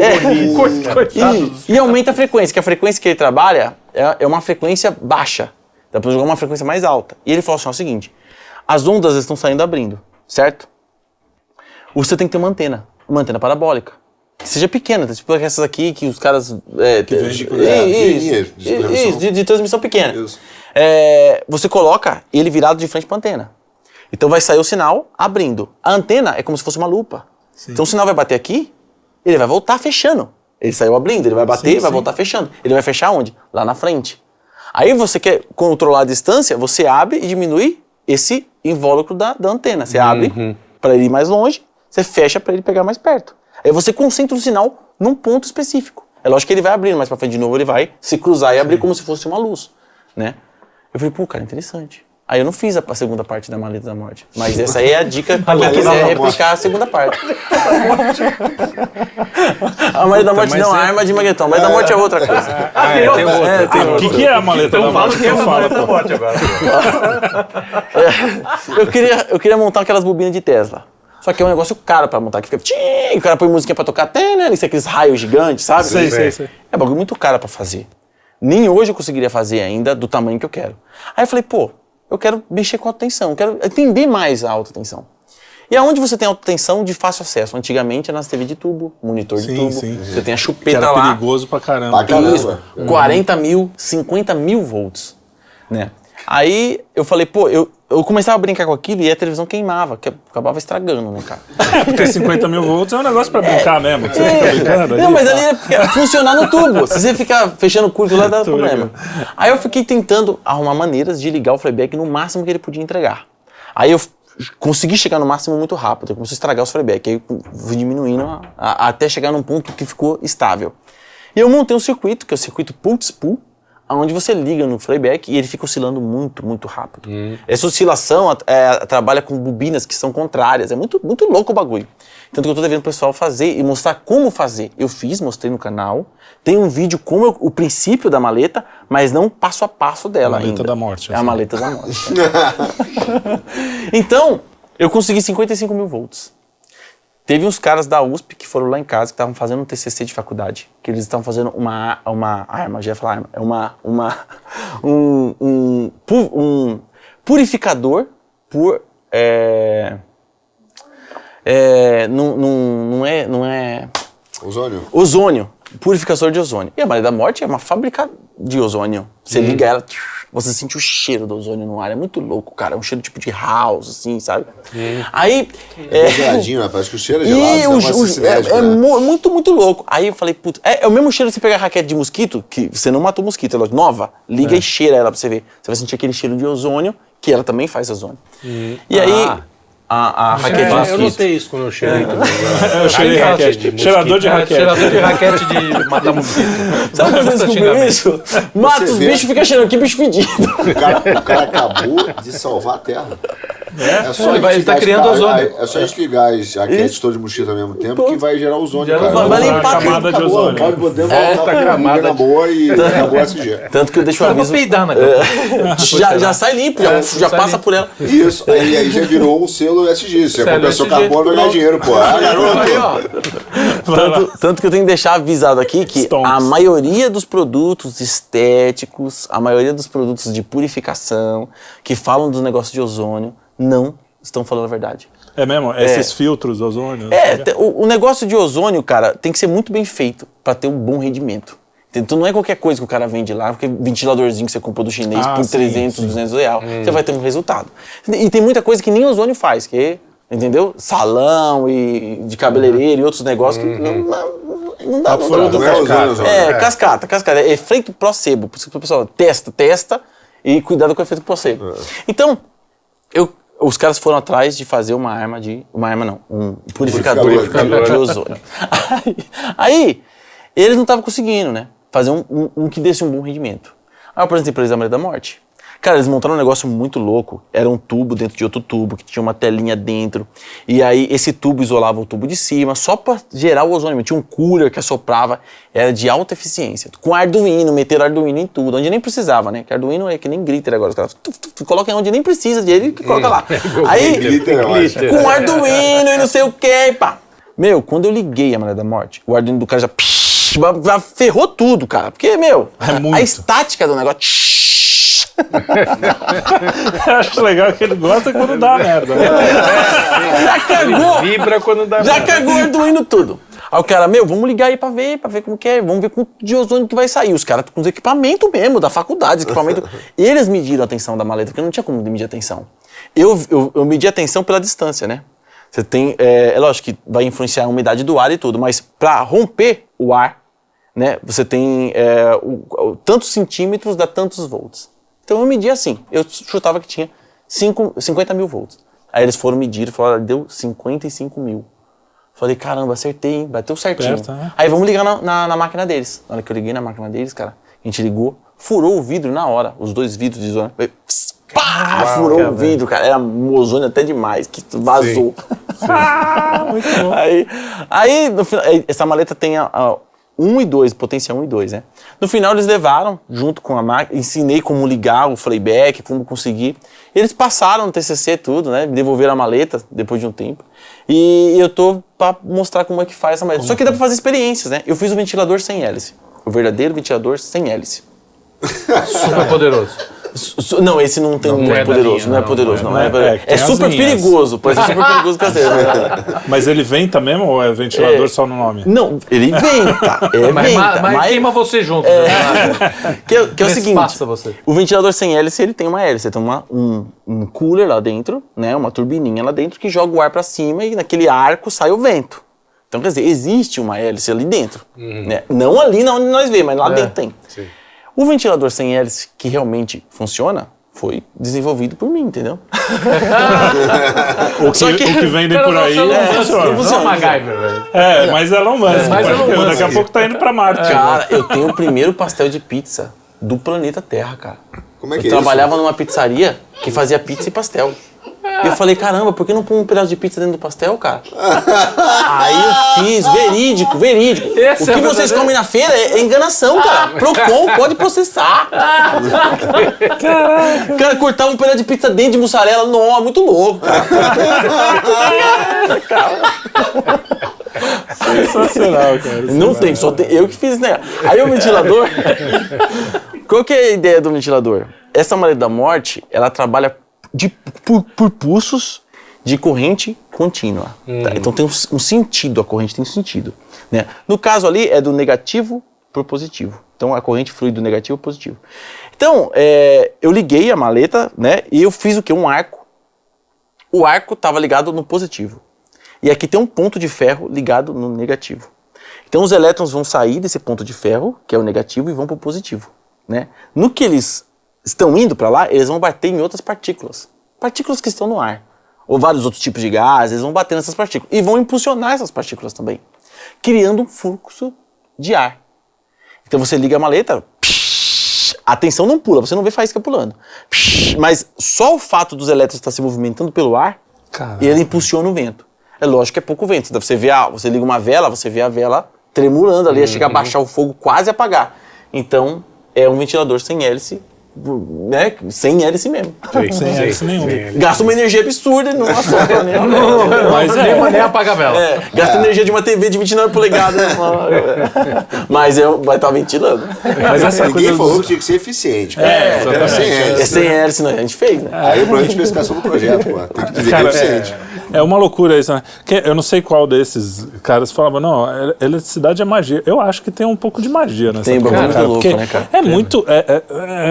Coitado. e, e aumenta a frequência, que a frequência que ele trabalha é, é uma frequência baixa. Dá pra jogar uma frequência mais alta. E ele falou assim: ó, é o seguinte: as ondas estão saindo abrindo, certo? Você tem que ter uma antena, uma antena parabólica. Que seja pequena, tipo essas aqui que os caras. É, que vem de- é, de transmissão. de, de transmissão pequena. Isso. É, você coloca ele virado de frente pra antena. Então vai sair o sinal abrindo. A antena é como se fosse uma lupa. Então o sinal vai bater aqui, ele vai voltar fechando. Ele saiu abrindo, ele vai bater, Sim, vai sim. voltar fechando. Ele vai fechar onde? Lá na frente. Aí você quer controlar a distância, você abre e diminui esse invólucro da, da antena. Você abre para ele ir mais longe, você fecha para ele pegar mais perto. Aí você concentra o sinal num ponto específico. É lógico que ele vai abrindo, mas para frente de novo ele vai se cruzar e abrir como se fosse uma luz, né? Eu falei, pô, cara, interessante. Aí eu não fiz a, a segunda parte da Maleta da Morte. Mas essa aí é a dica pra quem quiser da replicar a segunda parte. a Maleta da Morte não, a é- arma de Magneton. A Maleta da Morte é outra coisa. Ah, é, tem outra. É, O que, que é a maleta da morte? que é Então uma fala, maleta pô. morte agora. Eu queria, eu queria montar aquelas bobinas de Tesla. Só que é um negócio caro pra montar, que fica. Tchim, o cara põe musiquinha pra tocar até, né? Isso, aqueles raios gigantes, sabe? Sei, sei, sei. É bagulho muito caro pra fazer. Nem hoje eu conseguiria fazer ainda do tamanho que eu quero. Aí eu falei, pô, eu quero mexer com alta tensão, eu quero entender mais a alta tensão. E aonde você tem alta tensão de fácil acesso? Antigamente era nas TV de tubo, monitor de Sim, tubo. sim. Você tem a Que chupeta era lá. perigoso pra caramba. Pra caramba. Isso, 40 mil, 50 mil volts, né? Aí eu falei, pô, eu, eu começava a brincar com aquilo e a televisão queimava, que acabava estragando, né, cara? Porque 50 mil volts é um negócio pra brincar mesmo. que Você fica brincando ali. Não, mas ali é é funcionar no tubo. Se você ficar fechando o curto lá, dá problema. Aí eu fiquei tentando arrumar maneiras de ligar o playback no máximo que ele podia entregar. Aí eu consegui chegar no máximo muito rápido, eu comecei a estragar os playback. Aí fui diminuindo a- a- até chegar num ponto que ficou estável. E eu montei um circuito, que é o circuito pulse pull, onde você liga no playback e ele fica oscilando muito, muito rápido. Essa oscilação é, trabalha com bobinas que são contrárias. É muito, muito louco o bagulho. Tanto que eu tô devendo o pessoal fazer e mostrar como fazer. Eu fiz, mostrei no canal. Tem um vídeo com eu- o princípio da maleta, mas não passo a passo dela Maleta ainda. da morte, É a assim. maleta da morte. então, eu consegui 55 mil volts. Teve uns caras da USP que foram lá em casa, que estavam fazendo um TCC de faculdade, que eles estavam fazendo uma, uma arma, já ia falar arma, é uma, uma, um, um, um purificador por, é, é, não, não, não é, não é, Ozônio? ozônio, purificador de ozônio. E a Malha da Morte é uma fábrica de ozônio. Você liga ela, você sente o cheiro do ozônio no ar. É muito louco, cara. É um cheiro tipo de house, assim, sabe? Aí. É É, geladinho, né? Parece que o cheiro é gelado. e o, o- é, é né? mu- muito, muito louco. Aí eu falei, puta, é, é o mesmo cheiro de você pegar raquete de mosquito, que você não matou mosquito, ela é nova, liga e cheira ela pra você ver. Você vai sentir aquele cheiro de ozônio, que ela também faz ozônio. E aí, a, a raquete É, eu notei isso quando eu cheirei também. Eu cheirei Raquete raquete. de. Cheirador de É, raquete. Cheirador de raquete de matar mosquito. Sabe quando você descobriu isso? Mata os bichos e fica cheirando. Que bicho fedido. O cara, o cara acabou de salvar a Terra. É, só Ele vai- a tá criando ozônio. É só a gente ligar as raquetes todas de mosquito ao mesmo tempo que vai gerar ozônio, Gera cara. Vai limpar camada de ozônio. pode poder voltar pra camada camada na boa e acabou o SG. Tanto que eu deixo o Dá pra aviso. peidar na É, já, já sai limpo, já, já sai passa limpo. por ela. Isso, aí, aí já virou um selo SG. Se você Selo compensou carbono, vai ganhar dinheiro, pô. Ah, garoto. Aí, ó. Tanto, tanto que eu tenho que deixar avisado aqui que Stonks. a maioria dos produtos estéticos, a maioria dos produtos de purificação que falam dos negócios de ozônio não estão falando a verdade. É mesmo? Esses filtros de ozônio? É, te- o, o negócio de ozônio, cara, tem que ser muito bem feito para ter um bom rendimento. Então não é qualquer coisa que o cara vende lá, porque ventiladorzinho que você comprou do chinês Ah, por sim, 300, sim. 200 reais, você vai ter um resultado. E tem muita coisa que nem ozônio faz, que entendeu? Salão e de cabeleireiro e outros negócios que não, não, não dá, não dá. Não é ozônio, ozônio. É, cascata, cascata. É efeito placebo. Por isso que o pessoal testa, testa e cuidado com o efeito placebo. Então, eu, os caras foram atrás de fazer uma arma de. Uma arma não, um purificador, Purificador. de ozônio. Aí, aí, eles não estavam conseguindo, né? Fazer um, um- um que desse um bom rendimento. Aí eu apresentei pra eles a Maria da Morte. Cara, eles montaram um negócio muito louco. Era um tubo dentro de outro tubo, que tinha uma telinha dentro. E aí esse tubo isolava o tubo de cima, só pra gerar o ozônio. Tinha um cooler que assoprava, era de alta eficiência. Com Arduino, meteram Arduino em tudo, onde nem precisava, né? Que Arduino é que nem glitter agora. Os caras tu, tu, tu, coloca onde nem precisa de ele, coloca lá. Aí, Glitter, eu acho. com Arduino e não sei o que, pá. Meu, quando eu liguei a Malha da Morte, o Arduino do cara já, psh, já ferrou tudo, cara. Porque, meu, É muito. a estática do negócio. tsh, Eu acho legal que ele gosta quando dá merda. né? já cagou! Vibra quando dá Já merda. cagou o Arduino tudo. Aí o cara, meu, vamos ligar aí pra ver, pra ver como que é, vamos ver quanto de ozônio que vai sair. Os caras com os equipamentos mesmo, da faculdade, equipamento. Eles mediram a tensão da maleta, porque não tinha como medir a tensão. Eu, eu, eu medi a tensão pela distância, né? Você tem, é, é lógico que vai influenciar a umidade do ar e tudo, mas pra romper o ar, né, você tem é, o, o- tantos centímetros dá tantos volts. Então eu medi assim, eu chutava que tinha cinco, 50 mil volts. Aí eles foram medir e falaram, deu 55 mil. Falei, caramba, acertei, hein? Bateu certinho. Perto, né? Aí vamos ligar na, na, na máquina deles. Na hora que eu liguei na máquina deles, cara, a gente ligou, furou o vidro na hora, os dois vidros de. Veio, pss, Pá, furou o vidro, cara. Era um ozônio até demais, que vazou. Aí, aí no final, essa maleta tem a, a 1 e 2, potência 1 e 2, né? No final eles levaram, junto com a máquina, ensinei como ligar o playback, como conseguir. Eles passaram no TCC tudo, né? Devolveram a maleta depois de um tempo. E eu tô pra mostrar como é que faz essa maleta. Só que dá pra fazer experiências, né? Eu fiz o ventilador sem hélice. O verdadeiro ventilador sem hélice. Super poderoso. Não, esse não tem um é poderoso, não é não, poderoso, não não. é. É, É, é super perigoso, pode ser super perigoso caseiro. né? Mas ele venta mesmo ou é ventilador É. só no nome? Não, ele venta, é Mas, venta, mas, mas, queima você junto. né? que, é- que é o seguinte, o ventilador sem hélice, ele tem uma hélice, tem uma, um, um cooler lá dentro, né, uma turbininha lá dentro que joga o ar pra cima e naquele arco sai o vento. Então, quer dizer, existe uma hélice ali dentro, né? Não ali na onde nós vemos, mas lá dentro tem. Sim. O ventilador sem hélice que realmente funciona foi desenvolvido por mim, entendeu? O que, Só que- o que vendem por aí não, é, funciona. não funciona. é MacGyver, velho. É, mas Elon Musk. mas pode Elon Musk. Daqui a pouco tá indo pra Marte. Cara, eu tenho o primeiro pastel de pizza do planeta Terra, cara. Como é que eu é isso? trabalhava numa pizzaria que fazia pizza e pastel. E eu falei, caramba, por que não põe um pedaço de pizza dentro do pastel, cara? Aí eu fiz, verídico, verídico. Esse o que é vocês comem na feira é, é enganação, cara. Procon pode processar. Cara, cortava um pedaço de pizza dentro de mussarela. Não, muito louco, cara. Sensacional, cara. Não tem, só tem eu que fiz, né? Aí o ventilador. Qual que é a ideia do ventilador? Essa maleta da morte, ela trabalha de, por, por pulsos de corrente contínua. tá? Então tem um, um sentido, a corrente tem um sentido. Né? No caso ali é do negativo pro positivo. Então a corrente flui do negativo pro positivo. Então, é, eu liguei a maleta, né? E eu fiz o quê? Um arco. O arco estava ligado no positivo. E aqui tem um ponto de ferro ligado no negativo. Então os elétrons vão sair desse ponto de ferro, que é o negativo, e vão para o positivo. Né? No que eles estão indo para lá, eles vão bater em outras partículas. Partículas que estão no ar. Ou vários outros tipos de gases, eles vão bater nessas partículas. E vão impulsionar essas partículas também. Criando um fluxo de ar. Então você liga a maleta, a tensão não pula, você não vê faísca pulando. Mas só o fato dos elétrons estar se movimentando pelo ar, Caramba. ele impulsiona o vento. É lógico que é pouco vento. Você vê a, você liga uma vela, você vê a vela tremulando ali, chega a baixar o fogo, quase apagar. Então, é um ventilador sem hélice, né? Sem hélice mesmo. Sim, Sem hélice nenhuma. Gasta uma energia absurda, não assopra, né? Mas Nem, é, nem apaga a vela. É, gasta energia de uma TV de 29 polegadas. Mas é, vai estar ventilando. mas essa Ninguém coisa falou dos- que tinha que ser eficiente. É, exatamente. sem É hélice. sem hélice, não, a gente fez, né? Aí o plano de especificação do projeto, pô. Tem que dizer Cara, que é eficiente. É uma loucura isso, né? Que eu não sei qual desses caras falava, não, ele- eletricidade é magia. Eu acho que tem um pouco de magia nessa Tem, um coisa, cara, muito louco, né, cara? É muito. é- é-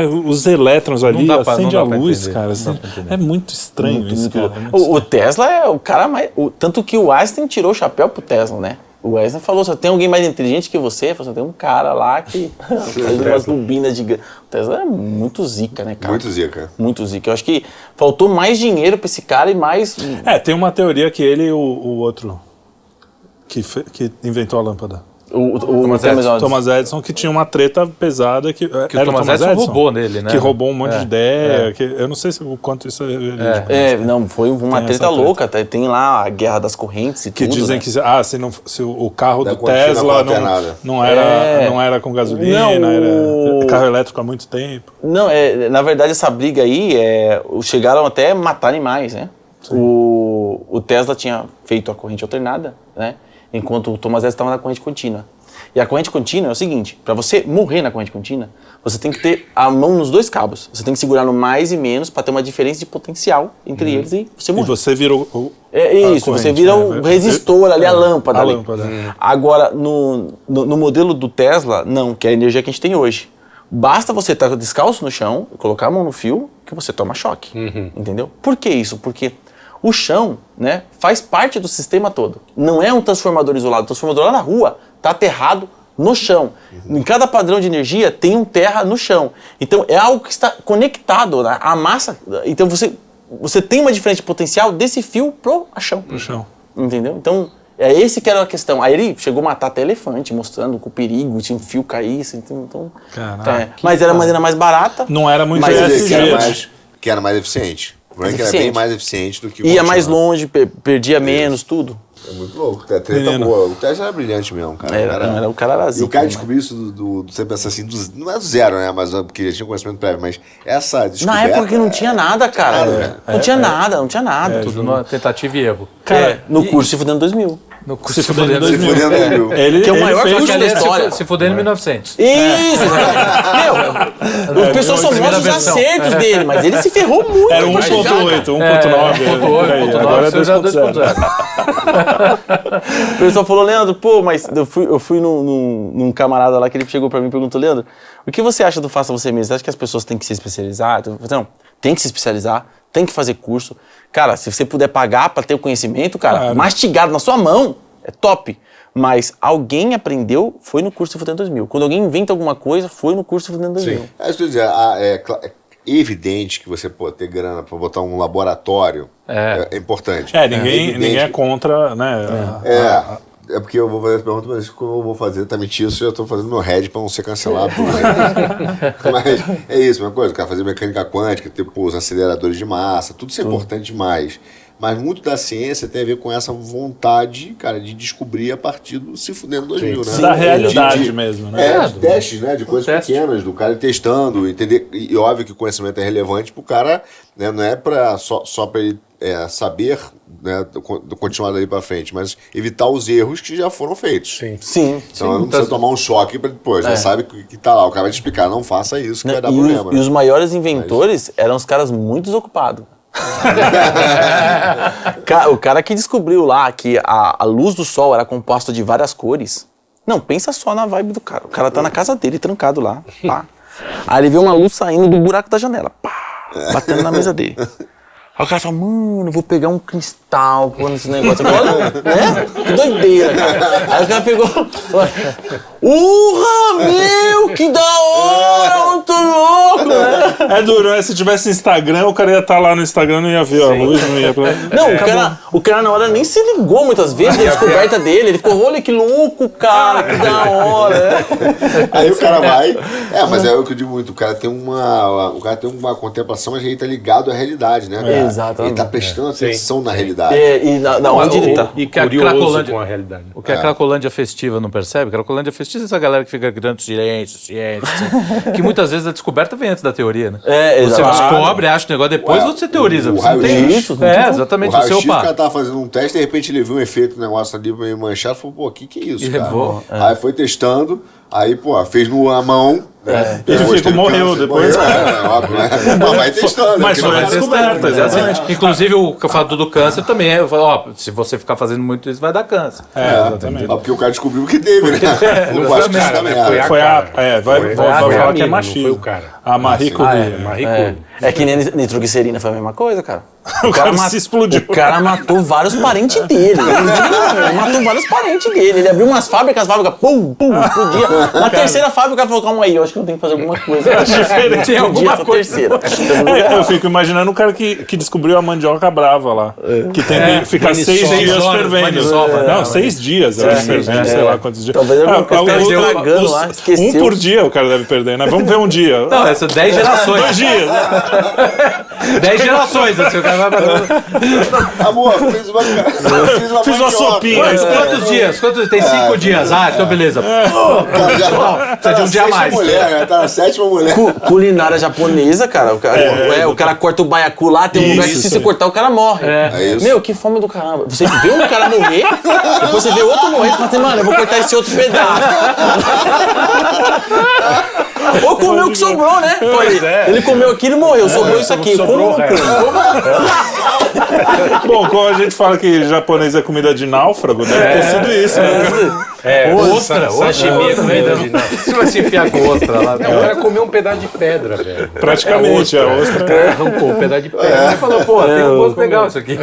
é- os elétrons ali pra- acende a luz, entender, cara. assim, é muito estranho isso, Muito cara. é muito O, o Tesla é o cara mais. o- tanto que o Einstein tirou o chapéu pro Tesla, né? O Einstein falou: só tem alguém mais inteligente que você? Ele falou, só tem um cara lá que faz umas bobinas gigantes. O Tesla é muito zica, né, cara? Muito zica. Muito zica. Eu acho que faltou mais dinheiro pra esse cara e mais. É, tem uma teoria que ele e o, o outro que, fe- que inventou a lâmpada. O, o, Thomas o Thomas Edison. Thomas que tinha uma treta pesada que, Que o Thomas Edison roubou nele, né? Que roubou um monte É, de ideia. Que, eu não sei se, o quanto isso é verídico. É, não, foi uma treta treta. louca. tá? Tem lá a Guerra das Correntes e Que tudo, dizem né? que ah, se, não, se o carro Da do Tesla não, não, era, É. não era com gasolina, Não, era o- carro elétrico há muito tempo. Não, é, na verdade essa briga aí, é, chegaram até a matar animais, né? O, o Tesla tinha feito a corrente alternada, né? Enquanto o Thomas Edison estava na corrente contínua. E a corrente contínua é o seguinte, para você morrer na corrente contínua, você tem que ter a mão nos dois cabos. Você tem que segurar no mais e menos para ter uma diferença de potencial entre eles e você E morrer. você virou. o- É isso, corrente, você vira né? o resistor ali, a É, lâmpada a ali. lâmpada. Agora, no, no, no modelo do Tesla, não, que é a energia que a gente tem hoje. Basta você estar descalço no chão, colocar a mão no fio, que você toma choque. Entendeu? Por que isso? Porque o chão né, faz parte do sistema todo. Não é um transformador isolado. O transformador lá na rua está aterrado no chão. Em cada padrão de energia tem um terra no chão. Então é algo que está conectado né? à massa. Então você, você tem uma diferença de potencial desse fio pro chão. Pro chão. Entendeu? Então, é esse que era a questão. Aí ele chegou a matar até elefante, mostrando com o perigo, se um fio caísse. Então, então, Caraca, é. Mas era a maneira mais barata. Não era muito mais, que era mais eficiente. O problema é que era bem mais eficiente do que o Ia mais contínua. longe, per- perdia menos, tudo. É muito louco. A treta Menino. boa. O Tesla era brilhante mesmo, cara. Era, Era- era, o cara era E o cara né? descobriu isso do, do, do- você pensa assim, do- não é do zero, né? Mas porque já tinha conhecimento prévio, mas essa descoberta... Na época que não tinha nada, cara. não tinha nada, não tinha nada. Tudo numa tentativa e erro. É, no curso se fudendo 2000. No curso Se fudendo em Se 2000. fudendo em 2000. Ele, Que é o ele maior Que, da se história. Se fudendo em 1900. Isso! Meu, as pessoas só primeira mostram os versão. acertos dele, mas ele se ferrou muito. Era pra chegar, cara. 1.8, 1.9. É, por aí. 1.8, Agora é 2.0. 2.0. O pessoal falou, Leandro, pô, mas eu fui, eu fui num, num, num camarada lá que ele chegou pra mim e perguntou, Leandro, o que você acha do Faça Você Mesmo? Você acha que as pessoas têm que se especializar? Não, tem que se especializar, tem que fazer curso. Cara, se você puder pagar pra ter o conhecimento, cara, Claro. mastigado na sua mão, é top. Mas alguém aprendeu, foi no curso Fudendo 2000. Quando alguém inventa alguma coisa, foi no curso Fudendo 2000. É isso que eu ia dizer, a- é, é evidente que você pô, ter grana pra botar um laboratório É. é, é importante. É, ninguém, evidente ninguém é contra, né? É, é porque eu vou fazer essa pergunta, mas como eu vou fazer exatamente isso, eu já tô fazendo meu head pra não ser cancelado. mas é isso, uma coisa, o cara fazer mecânica quântica, ter pô, os aceleradores de massa, tudo isso é importante demais. Mas muito da ciência tem a ver com essa vontade, cara, de descobrir a partir do se fudendo 2000, né? Da De- realidade de- mesmo, né? É, de testes, né? De coisas teste. pequenas, do cara testando, entender. E, e óbvio que o conhecimento é relevante pro cara, né? Não é pra, só, só para ele é, saber, né? continuar dali pra frente, mas evitar os erros que já foram feitos. Sim. Sim. Então não precisa tomar um choque pra depois, já sabe que, que tá lá. O cara vai te explicar, não faça isso, que vai dar e, problema. os, e né? os maiores inventores eram os caras muito desocupados. O cara que descobriu lá que a, a luz do sol era composta de várias cores. Não, pensa só na vibe do cara. O cara tá na casa dele, trancado lá. Pá. Aí ele vê uma luz saindo do buraco da janela. Pá, batendo na mesa dele. Aí o cara fala, mano, vou pegar um cristal pô, nesse negócio. Olha, né? Que doideira, cara. Aí o cara pegou. Urra, meu, que da hora, muito louco, né? É duro, né? Se tivesse Instagram, o cara ia estar lá no Instagram, não ia ver a luz, não ia pra... Não, o cara, o cara na hora nem se ligou muitas vezes da descoberta dele. Ele ficou, olha que louco, cara, que da hora. né? Aí o cara vai. É, mas é o que eu digo muito. O cara tem uma, o cara tem uma contemplação, mas ele tá ligado à realidade, né? cara? Exatamente. Ele tá prestando atenção na realidade. É, e na, na onde ele tá? E que a Cracolândia, com a realidade. o que a Cracolândia festiva não percebe? Cracolândia festiva é essa galera que fica gritando silêncio, silêncio, que muitas vezes a descoberta vem antes da teoria, né? É, Você exato. descobre, acha o negócio, depois Ué, você teoriza. o Você não tem isso, não É. O exatamente. O raio-x, seu o cara pá. tava fazendo um teste, de repente ele viu um efeito, um negócio ali meio manchado, falou, pô, o que que é isso, E cara? levou, Aí foi testando, aí, pô, fez no a mão. né? Ele Depois ficou- teve morreu câncer, depois. Morreu, é, é, óbvio, né? Mas vai testando. Mas né? foi Porque a não vai- descoberta, exatamente. Inclusive, o que eu falo do câncer também é, ó, se você ficar fazendo muito isso, vai dar câncer. É, exatamente. Ah, Porque o cara descobriu que teve, né? Não pode exatamente. ficar Foi a Foi a. É, vai, Foi- vai, vai foi falar que é machismo. foi o cara. A Marie Ah, Curie. é, Marie Curie. É que nem nitroglicerina foi a mesma coisa, cara. O cara ma- se explodiu. O cara matou vários parentes dele. Ele matou vários parentes dele. Ele abriu umas fábricas, as fábricas, pum, pum, explodia. Na terceira fábrica, o cara falou, calma aí, eu acho que eu tenho que fazer alguma coisa. diferente. Tem alguma coisa. terceira. É, eu fico imaginando o cara que, que descobriu a mandioca brava lá. Que tem que ficar seis dias fervendo. não, seis dias, eu acho, fervendo, sei lá quantos dias. Talvez alguma coisa Ah, os- lá, Um esqueceu. por dia o cara deve perder, né? Vamos ver um dia. Não, essa 10 gerações. Dois dias. 10 gerações, assim, o cara Amor, fiz uma, fiz uma, Fiz uma sopinha. Quantos, quantos dias? Quantos? Tem cinco dias. Ah, então beleza. Cara, já- Precisa de um dia a mais. mulher, né? Tá na sétima mulher. Cu- culinária japonesa, cara. O cara, é, o cara corta o baiacu lá, tem um lugar que se você cortar, o cara morre. É isso. Meu, que fome do caramba. Você vê um cara morrer, depois você vê outro morrer, você fala assim, mano, eu vou cortar esse outro pedaço. Ou comeu o que sobrou, né? Pô, ele, ele comeu aquilo e morreu, sobrou isso aqui. Como sobrou não o resto. Bom, como a gente fala que japonês é comida de náufrago, deve ter sido isso, né? É, Ostra, sa- ostra. Sashimi é comida de... Não. Você vai se enfiar com ostra lá. O cara comeu um pedaço de pedra, velho. Praticamente, a ostra. O cara arrancou um pedaço de pedra. Aí falou, pô, tem um gosto legal isso aqui.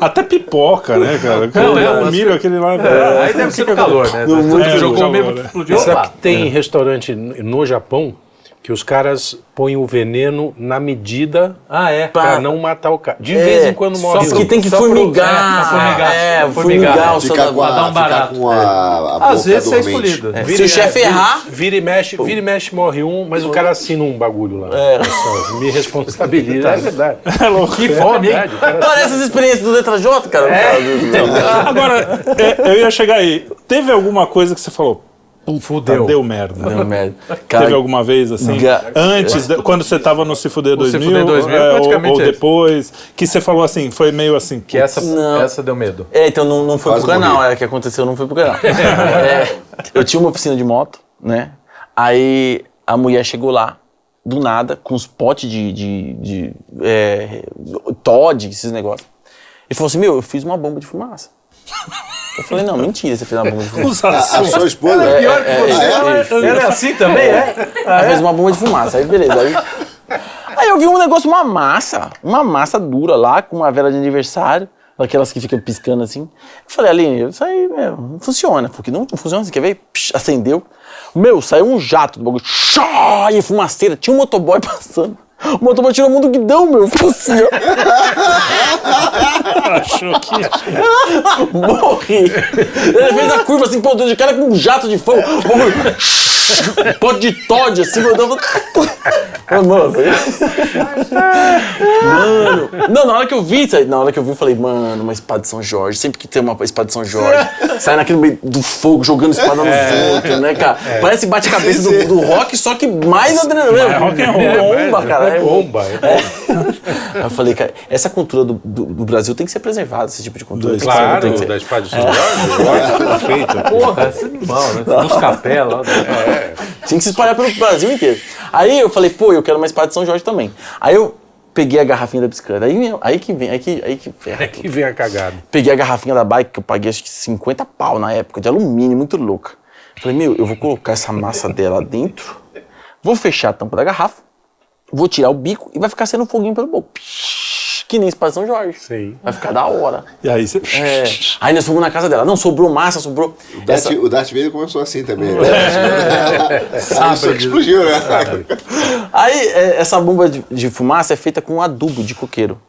Até pipoca, né, cara? Não, é, o milho, aquele lá. é, Aí deve ser calor, né? muito jogou mesmo, né? explodiu. Sabe opa. que tem restaurante no Japão que os caras põem o veneno na medida Ah, é. pra não matar o cara. De É, vez em quando Só morre. porque um. tem que Só pro- formigar. é, pra formigar. É, Pra formigar. formigar. o Ficar com, da- dar a, um barato. com a, a boca Às vezes você é dormente. escolhido. É, Se o chefe errar, Vira e mexe, vira e mexe, morre um, mas o cara assina um bagulho lá. Só, Me responsabiliza. É verdade. É louco. Que fome, hein? Verdade, o cara olha essas experiências do Letra J, cara. Agora, é, eu ia chegar aí. Teve alguma coisa que você falou? Fudeu. Deu merda. Não, merda. Teve Cara, alguma vez assim? Ga- Antes, de- quando você tava no Se Fuder O Se 2000, Fuder 2000, é, ou, praticamente ou depois, que você falou assim, foi meio assim. Que essa, Não. essa deu medo. É, então não, não foi Quase pro canal, morri. é o que aconteceu, não foi pro canal. É, eu tinha uma oficina de moto, né? Aí a mulher chegou lá, do nada, com uns potes de, de, de é, Todd, esses negócios. E falou assim: Meu, eu fiz uma bomba de fumaça. Eu falei: Não, mentira, você fez uma bomba de fumaça. A, a sua esposa? É, Pior que é, você. é, Ela, é, ela é assim também, é? Ela fez uma bomba de fumaça, aí beleza. Aí, aí eu vi um negócio, uma massa, uma massa dura lá, com uma vela de aniversário, aquelas que ficam piscando assim. Eu falei, Aline, isso aí, meu, não funciona, porque não, não funciona, você quer ver? Psh, acendeu. Meu, saiu um jato do bagulho, Chá! e fumaceira, tinha um motoboy passando. O motoboy tirou a mão do guidão, meu, ficou assim, ó. Achou que. Morri. Ele fez a curva assim, pô, de cara com um jato de fogo. Pote de Todd, assim, meu Deus. Mano, mano. Mano. Não, na hora que eu vi na hora que eu vi, eu falei, mano, uma espada de São Jorge. Sempre que tem uma espada de São Jorge, sai naquele meio do fogo, jogando espada nos outros, né, cara? Parece bate-cabeça do, do rock, só que mais adrenalina. Mais rock and roll. Bomba, cara. É bomba. É Aí eu falei, cara, essa cultura do, do, do Brasil tem que ser preservada, esse tipo de cultura. Esse tipo tem Claro, que ser- da espada de São Jorge, ótimo, perfeito. Porra, essa é animal, né? Dos capela. Tinha que se espalhar pelo Brasil inteiro. Aí eu falei, pô, eu quero uma espada de São Jorge também. Aí eu peguei a garrafinha da bicicleta. Aí, aí que vem, aí que, aí que ferra. Que vem a cagada. Peguei a garrafinha da bike, que eu paguei acho que 50 pau na época, de alumínio, muito louca. Falei, meu, eu vou colocar essa massa dela dentro, vou fechar a tampa da garrafa, vou tirar o bico e vai ficar sendo foguinho pelo boco. Que nem espada de São Jorge. Sei. Vai ficar da hora. E aí você. É. Aí nós fomos na casa dela. Não, sobrou massa, sobrou. O Darth, Essa- o Darth Vader começou assim também. Né? É. Aí isso que explodiu, né? Aí, é, essa bomba de, de fumaça é feita com adubo de coqueiro.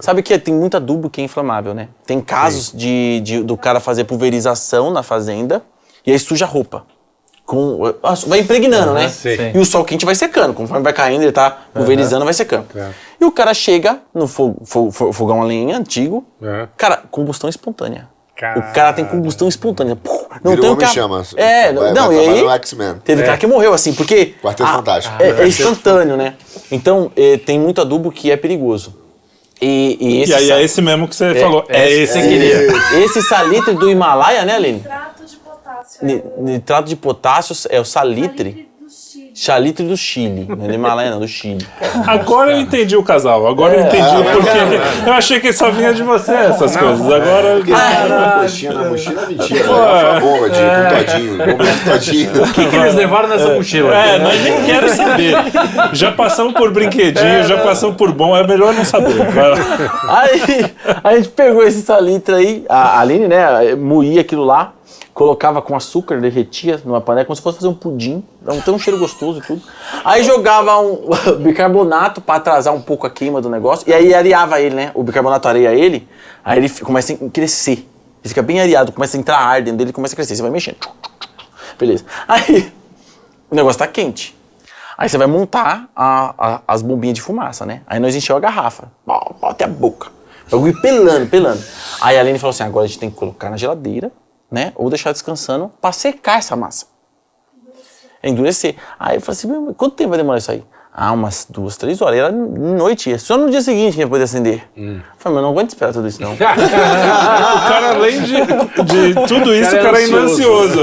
Sabe que tem muito adubo que é inflamável, né? Tem casos de, de- do cara fazer pulverização na fazenda e aí suja a roupa. Com, vai impregnando, né? sei. E o sol quente vai secando. Conforme vai caindo, ele tá pulverizando, vai secando. Tá. E o cara chega no fogo- fo- fo- fogão a lenha antigo. É. Cara, combustão espontânea. Cara. O cara tem combustão espontânea. Pô, Não Virou tem o cara. Chama. É, Vai- não, vai e aí. Teve cara que morreu assim, porque. Quarteto a- Fantástico. É, é instantâneo, né? Então, eh, tem muito adubo que é perigoso. E, e esse, E aí sa- é esse mesmo que você falou. É, esse que queria. esse salitre do Himalaia, né, Aline? Nitrato de potássio. Ni- Nitrato de potássio é o salitre. Chile. Chalitre do Chile. Não é do Himalaia, não, do Chile. Agora eu entendi o casal. Agora eu entendi o porquê. Eu achei que só vinha de você essas coisas. Agora. Porque uma coxinha na mochila é mentira. né? De com todinho, bomba de todinho. O que, que eles levaram nessa mochila? É, nós nem quero saber. Já passamos por brinquedinho, já passamos por bom, é melhor não saber. Aí a gente pegou esse salitre aí, a Aline, né, moía aquilo lá, colocava com açúcar, derretia numa panela, como se fosse fazer um pudim, dá um, cheiro gostoso e tudo. Aí jogava um bicarbonato pra atrasar um pouco a queima do negócio, e aí areava ele, né, o bicarbonato areia ele, aí ele começa a crescer, ele fica bem areado, começa a entrar ar dentro dele, começa a crescer, você vai mexendo. Beleza. Aí o negócio tá quente. Aí você vai montar a- a- as bombinhas de fumaça, né? Aí nós encheu a garrafa. Até a boca. O bagulho pelando, pelando. Aí a Aline falou assim: agora a gente tem que colocar na geladeira, né? Ou deixar descansando pra secar essa massa. Endurecer. Aí eu falei assim: "Meu, quanto tempo vai demorar isso aí? Ah, umas duas, três horas. E era noite, só no dia seguinte que ia poder acender. Eu falei, mas eu não aguento esperar tudo isso, não. O cara, além de, de tudo isso, o cara é ainda ansioso.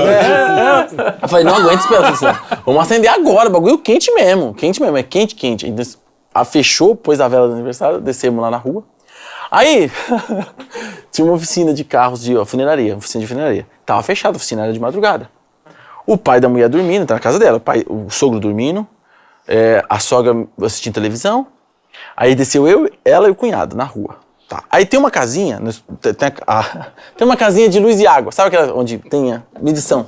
Eu falei, não aguento esperar isso. não. Vamos acender agora, bagulho quente mesmo. Quente mesmo, é quente, quente. Aí des- fechou, pôs a vela do aniversário, descemos lá na rua. Aí, tinha uma oficina de carros de ó, funeraria, oficina de funeraria. Tava fechada, a oficina era de madrugada. O pai da mulher dormindo, tá na casa dela, o, pai, o sogro dormindo, é, a sogra assistindo televisão. Aí desceu eu, ela e o cunhado na rua. Tá. Aí tem uma casinha, tem, a- a- tem uma casinha de luz e água, sabe aquela onde tem a medição?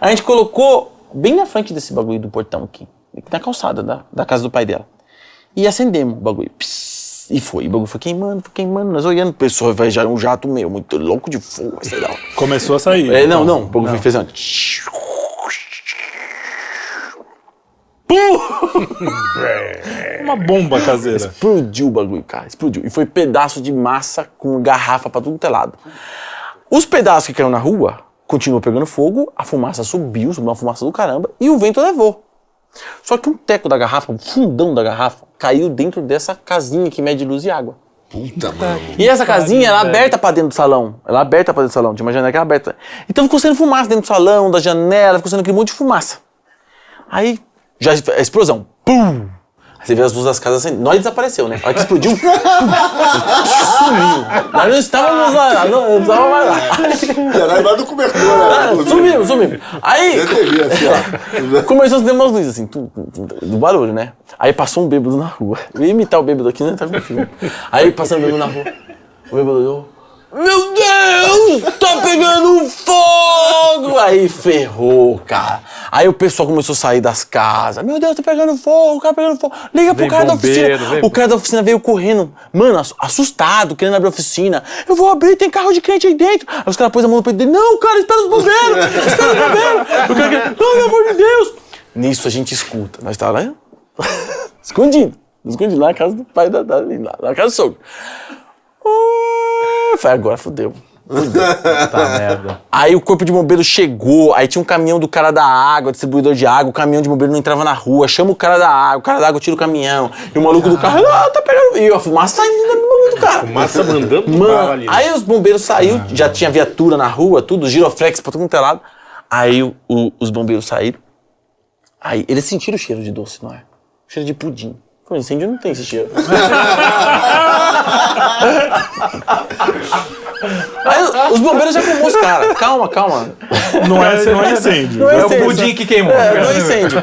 A gente colocou bem na frente desse bagulho do portão aqui, na calçada da, da casa do pai dela. E acendemos o bagulho. Pss, e foi, o bagulho foi queimando, foi queimando, nós olhando, o pessoal vai já um jato meu, muito louco de fogo, sei lá. Começou a sair. É, não, não, o bagulho fez assim, Uma bomba caseira. Explodiu o bagulho, cara. Explodiu. E foi pedaço de massa com garrafa pra tudo que é. Os pedaços que caíram na rua continuou pegando fogo, a fumaça subiu, subiu uma fumaça do caramba, e o vento levou. Só que um teco da garrafa, um fundão da garrafa, caiu dentro dessa casinha que mede luz e água. Puta, mano. E essa casinha, ela é aberta pra dentro do salão. Ela é aberta pra dentro do salão. Tinha uma janela que era aberta. Então ficou saindo fumaça dentro do salão, da janela, ficou saindo aquele monte de fumaça. Aí, já a explosão. Pum! Você vê as luzes das casas acendendo. Nós desapareceu, né? A hora que explodiu, sumiu. Nós não estávamos lá, não, estávamos mais lá. Era embaixo do cobertor, Ah, né? Sumimos, sumimos. Aí, assim. Começou a acender umas luzes, assim, do barulho, né? Aí passou um bêbado na rua. Eu ia imitar o bêbado aqui, né? Tá com filme. Aí passando um bêbado na rua. O bêbado olhou. Meu Deus! Tá pegando fogo! Aí ferrou, cara. Aí o pessoal começou a sair das casas. Meu Deus, tá pegando fogo, tá pegando fogo. Liga pro Vem cara da bombeiro, oficina. vem- O cara da oficina veio correndo. Mano, ass- assustado, querendo abrir a oficina. Eu vou abrir, tem carro de crente aí dentro. Aí os caras pôs a mão no peito dele. Não, cara, espera os bombeiros! Espera os bombeiros! O cara, não, pelo amor de Deus! Nisso a gente escuta. Nós tá lá, escondido. Escondido lá na casa do pai da, da lá na casa do sogro. Uh, Falei, agora fodeu. Tá merda. Aí o corpo de bombeiro chegou, aí tinha um caminhão do cara da água, distribuidor de água, o caminhão de bombeiro não entrava na rua, chama o cara da água, o cara da água tira o caminhão, e o maluco do carro, ah, tá pegando. E a fumaça saindo do bagulho do cara. Massa mandando Mano, ali. né? aí os bombeiros saiu, já tinha viatura na rua, tudo, giroflex pra todo mundo é lado. Aí o- o- os bombeiros saíram. Aí eles sentiram o cheiro de doce, não é? Cheiro de pudim. Pô, incêndio não tem esse cheiro. Aí os bombeiros já filmou os caras. Calma, calma. Não é, não é incêndio. Não é É o pudim que queimou. É, não é incêndio.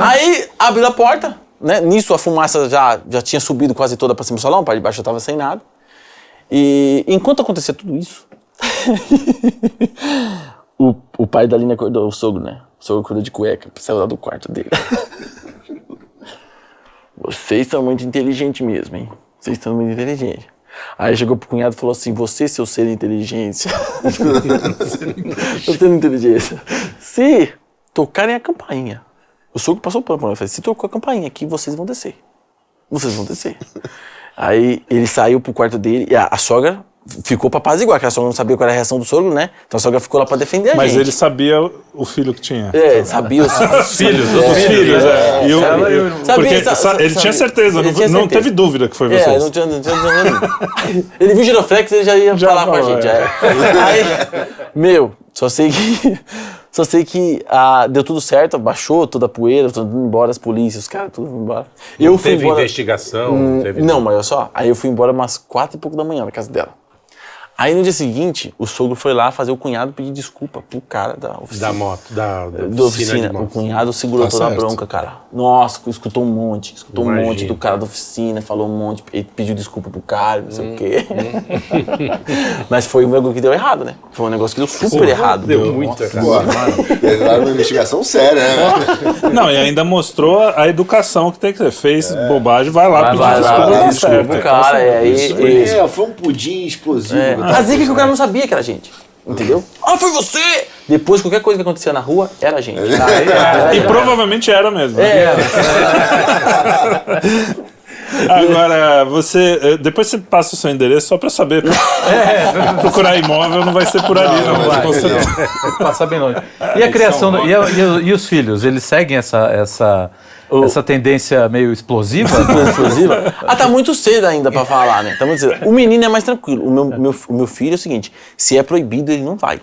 Aí abriu a porta, né? Nisso a fumaça já, já tinha subido quase toda pra cima do salão, a parte de baixo já tava sem nada. E enquanto acontecia tudo isso, o, o pai da Aline acordou, o sogro, né? O sogro acordou de cueca, saiu lá do quarto dele. Vocês são muito inteligentes mesmo, hein? Vocês são muito inteligentes. Aí chegou pro cunhado e falou assim: Você, seu ser seu ser de inteligência. Se tocarem a campainha. O sogro passou o pano pra mim. Se tocou a campainha aqui, vocês vão descer. Vocês vão descer. Aí ele saiu pro quarto dele e a, a sogra ficou pra paz igual, que a sogra não sabia qual era a reação do sogro, né? Então a sogra ficou lá pra defender a Mas gente. ele sabia o filho que tinha. É, sabia os, os filhos, Os filhos, é. E o- Ela e o- porque Sabia, sa- sa- ele sa- tinha certeza, ele não, tinha não certeza. teve dúvida que foi É, vocês. não tinha, não tinha dúvida nenhuma. Ele viu o giroflex, ele já ia Já falar com a falou, gente. é. é. Aí, meu, só sei que Só sei que ah, deu tudo certo, baixou toda a poeira, tudo indo embora, as polícias, os caras, tudo indo embora. Eu Não fui teve embora. investigação? Hum, teve... Não, mas olha só. Aí eu fui embora umas quatro e pouco da manhã na casa dela. Aí no dia seguinte, o sogro foi lá fazer o cunhado pedir desculpa pro cara da oficina. Da moto, da, da Da oficina. O cunhado segurou Tá toda a certo. bronca, cara. Nossa, escutou um monte. Escutou um Imagino. monte do cara da oficina, falou um monte, ele pediu desculpa pro cara, não sei o quê. Mas foi um negócio que deu errado, né? Foi um negócio que deu super errado. Deu muito errado. Entraram numa investigação séria, né? Não, e ainda mostrou a educação que tem que ser. Fez bobagem, vai lá pedir Vai lá, desculpa. pedir tá desculpa cara, é, Isso e- foi, é, foi um pudim explosivo. É, tá? A zica é que o cara não sabia que era gente. Entendeu? Ah, foi você! Depois, qualquer coisa que acontecia na rua, era gente. Era E gente. provavelmente era mesmo. né? É, Agora, você. eh, Depois você passa o seu endereço só pra saber. Procurar imóvel não vai ser por ali, não. não vai, não. Passar bem longe. E a criação, do- e, a- e e os filhos, eles seguem essa, essa, essa tendência meio explosiva? explosiva. Ah, tá muito cedo ainda pra falar, né? Tá muito cedo. O menino é mais tranquilo. O meu, meu, o meu filho é o seguinte: se é proibido, ele não vai.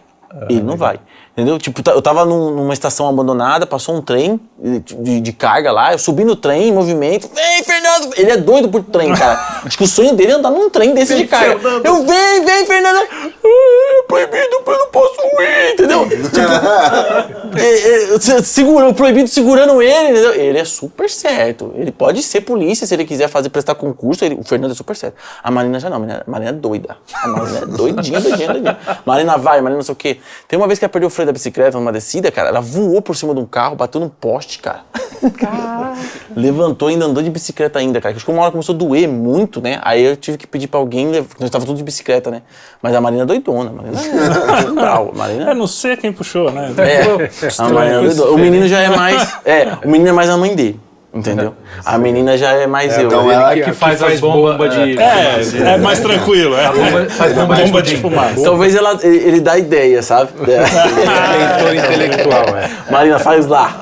Ele não vai. Entendeu? Tipo, tá- eu tava num- numa estação abandonada, passou um trem de, de carga lá, eu subi no trem, em movimento. Vem, Fernando! Ele é doido por trem, cara. Acho que o sonho dele é andar num trem desse de carga. Eu, vem, vem, Fernando! "Ah, É proibido, eu não posso ir, entendeu? Tipo, é, é, se- segura, o proibido segurando ele, entendeu? Ele é super certo. Ele pode ser polícia se ele quiser fazer, prestar concurso. ele- o Fernando é super certo. A Marina já não, a Marina, a Marina é doida. A Marina é doidinha, doidinha, doidinha. Marina vai, Marina não sei o quê. Tem uma vez que ela perdeu o freio da bicicleta numa descida, cara, ela voou por cima de um carro, bateu num poste, cara. Levantou e ainda andou de bicicleta ainda, cara. Acho que uma hora começou a doer muito, né? Aí eu tive que pedir pra alguém, nós tava tudo de bicicleta, né? Mas a Marina é doidona, a Marina é brava, a Marina É, não sei quem puxou, né? é, a Mariana doidona. o menino já é mais. É, o menino é mais a mãe dele. Entendeu? A menina já é mais eu. então ela que, que faz, faz as bomba, de... É, é mais tranquilo. É. bomba- faz bomba de Bomba de pudim. fumaça. Talvez ela, ele ele dá ideia, sabe? É. Leitor intelectual, é. Marina, faz lá.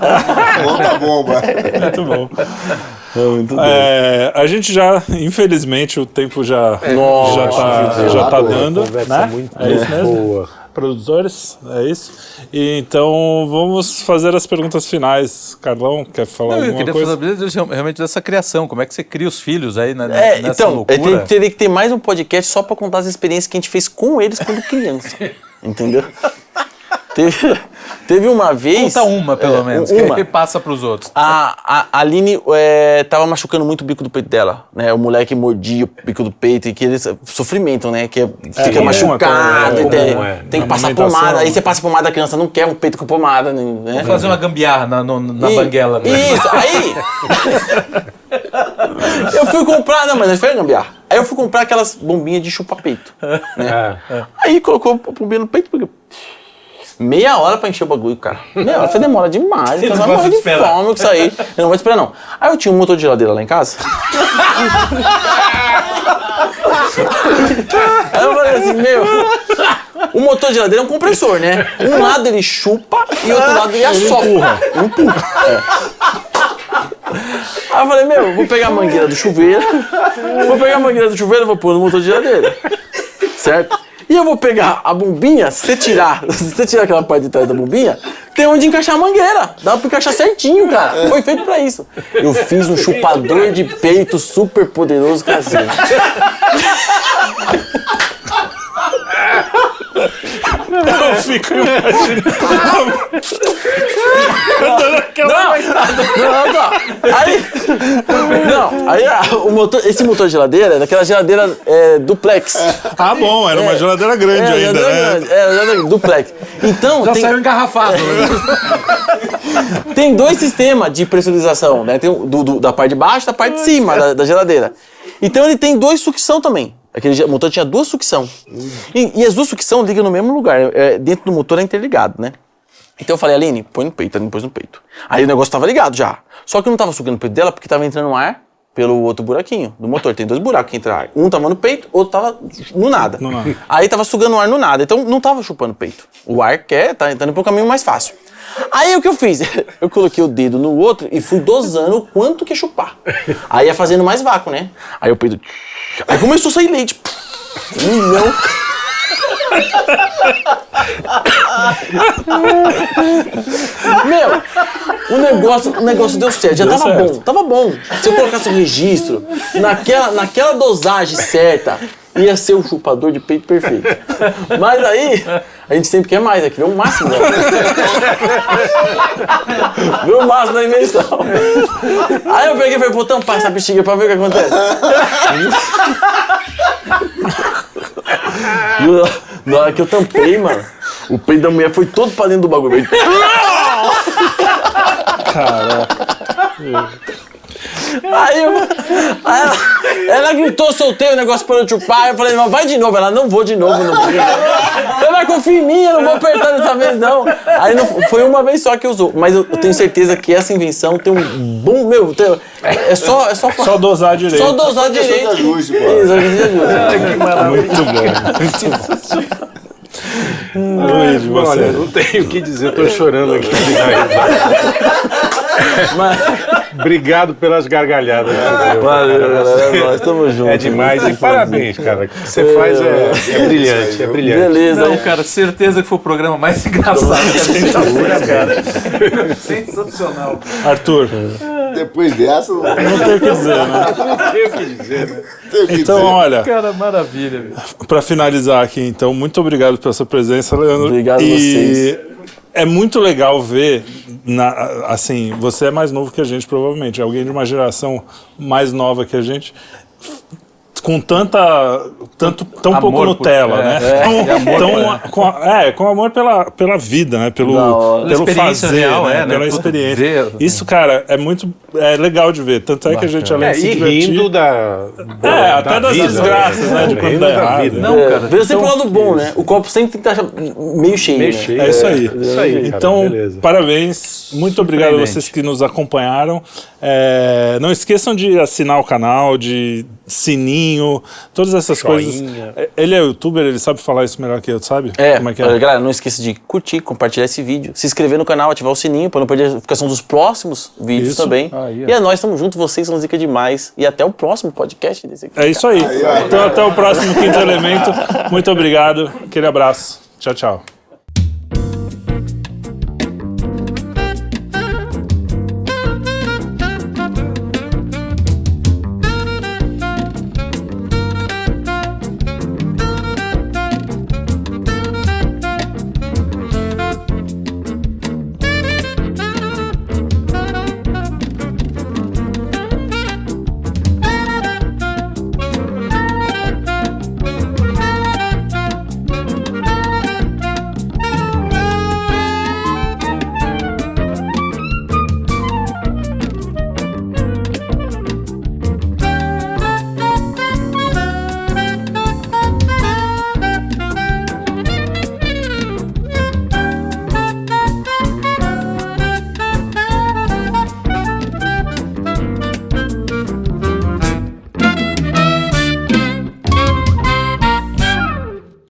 Monta a bomba. Muito bom. É, a gente já, infelizmente, o tempo já, Nossa, já tá, já tá dando. Conversa Né? muito É isso mesmo? boa. Produtores, é isso. E então vamos fazer as perguntas finais. Carlão, quer falar Não, eu alguma queria coisa? saber desse- realmente dessa criação. Como é que você cria os filhos aí né, É, nessa então, loucura? eu te- teria que ter mais um podcast só pra contar as experiências que a gente fez com eles quando criança. entendeu? Teve, teve uma vez. Conta uma, pelo é, menos, Uma. que passa pros outros. A, a a Aline é, tava machucando muito o bico do peito dela, né? O moleque mordia o bico do peito e que eles sofrimento, né? Que é- fica comum machucado, e é tem, é. tem que passar pomada. Aí você passa pomada, a criança não quer um peito com pomada, né? Vou fazer uma gambiarra na, no- na E- banguela. Né? Isso, aí. eu fui comprar, não, mas não foi gambiarra. Aí eu fui comprar aquelas bombinhas de chupa-peito. Né? É. Aí colocou a bombinha no peito, porque. Meia hora pra encher o bagulho, cara. Meia hora, você demora demais. Não vai morrer de esperar. fome com isso aí. Eu não vou esperar, não. Aí eu tinha um motor de geladeira lá em casa. Aí eu falei assim, meu. O motor de geladeira é um compressor, né? Um lado ele chupa e o outro lado ele assopra. Empurra. É. Aí eu falei, meu, vou pegar a mangueira do chuveiro, vou pegar a mangueira do chuveiro e vou pôr no motor de geladeira. Certo? E eu vou pegar a bombinha, se tirar, se você tirar aquela parte de trás da bombinha, tem onde encaixar a mangueira. Dá pra encaixar certinho, cara. Foi feito pra isso. Eu fiz um chupador de peito super poderoso caseiro. Eu fico imaginando. Aquela- Não, não, aí, não, aí o motor, esse motor de geladeira é daquela geladeira é, duplex. Ah, bom, era uma geladeira grande É, ainda, geladeira né? é, geladeira duplex. Então, Já tem, saiu engarrafado. tem dois sistemas de pressurização, né? Tem o do, do- da parte de baixo e da parte de cima da, da geladeira. Então ele tem dois sucção também. Aquele ge- motor tinha duas sucção. E, e as duas sucção ligam no mesmo lugar. é, dentro do motor é interligado, né? Então eu falei, Aline, põe no peito, Aline pôs no peito. Aí o negócio tava ligado já. Só que eu não tava sugando o peito dela porque tava entrando ar pelo outro buraquinho do motor. Tem dois buracos que entra ar. Um tava no peito, outro tava no nada. No nada. Aí tava sugando o ar no nada. Então não tava chupando o peito. O ar quer, tá entrando pro caminho mais fácil. Aí o que eu fiz? Eu coloquei o dedo no outro e fui dosando o quanto que chupar. Aí ia fazendo mais vácuo, né? Aí o peito. Aí começou a sair leite. Um milhão. Meu, o negócio, o negócio deu certo, já Deu tava certo. bom, tava bom. Se eu colocasse o registro, naquela, naquela dosagem certa, ia ser o chupador de peito perfeito. Mas aí, a gente sempre quer mais, é que vê o máximo da Vê o máximo da invenção. Aí eu peguei e falei, vou tampar essa bexiga pra ver o que acontece. E na hora que eu tampei, mano, o peito da mulher foi todo pra dentro do bagulho. Aí, eu, aí ela, ela gritou, soltei o negócio para eu chupar. Eu falei, não, vai de novo. Ela, não vou de novo. Não vou. Você vai confiar em mim, eu não vou apertar dessa vez, não. Aí não, foi uma vez só que usou. Mas eu, eu tenho certeza que essa invenção tem um bom. Meu, tem- é só. É só, Só dosar direito. Só dosar questão de direito. ajuste, pô. Isso, é questão de ajuste. Muito bom. Luiz, Olha, você. não tenho o que dizer, eu tô chorando aqui. Mas, Obrigado pelas gargalhadas. valeu, galera. É nóis, tamo junto. É demais e parabéns, cara. O que você faz é, é brilhante, é brilhante. Beleza. Não, cara, certeza que foi o programa mais engraçado que a gente já fez, cara. Sensacional. Arthur, Depois dessa, não não tem o que dizer, né? Não tenho o que dizer, né? tem Então, dizer. olha, Cara, maravilha, para finalizar aqui, então, muito obrigado pela sua presença, Leandro. Obrigado a vocês. É muito legal ver, na, assim, você é mais novo que a gente, provavelmente, alguém de uma geração mais nova que a gente, com tanta, tanto, tão Amor pouco por- Nutella, é, né? é, Tão- amor tão- por- com, é, com amor pela, pela vida, né? Pelo, Da hora. pelo fazer, real, né? é, né? Pela experiência. ver. Isso, cara, é muito é legal de ver. Tanto é que a gente, além É, de se e divertir... rindo da. da É, até das vida, desgraças, né, de quando dá da errado. vida. Não, É, cara. Veja sempre o então- lado bom, né? O copo sempre tem que estar meio cheio. Meio né? cheio. É isso aí. Isso aí, então, parabéns. Muito obrigado a vocês que nos acompanharam. É, não esqueçam de assinar o canal, de sininho, todas essas Joinha. coisas. É, Ele é youtuber, ele sabe falar isso melhor que eu, sabe? É, Como é que é? galera, não esqueça de curtir, compartilhar esse vídeo, se inscrever no canal, ativar o sininho para não perder a notificação dos próximos vídeos Isso. também. Aí, e é nós, estamos juntos, vocês são zica demais. E até o próximo podcast desse aqui. É isso aí. Então, até o próximo Quinto Elemento. Muito obrigado. Aquele abraço. Tchau, tchau.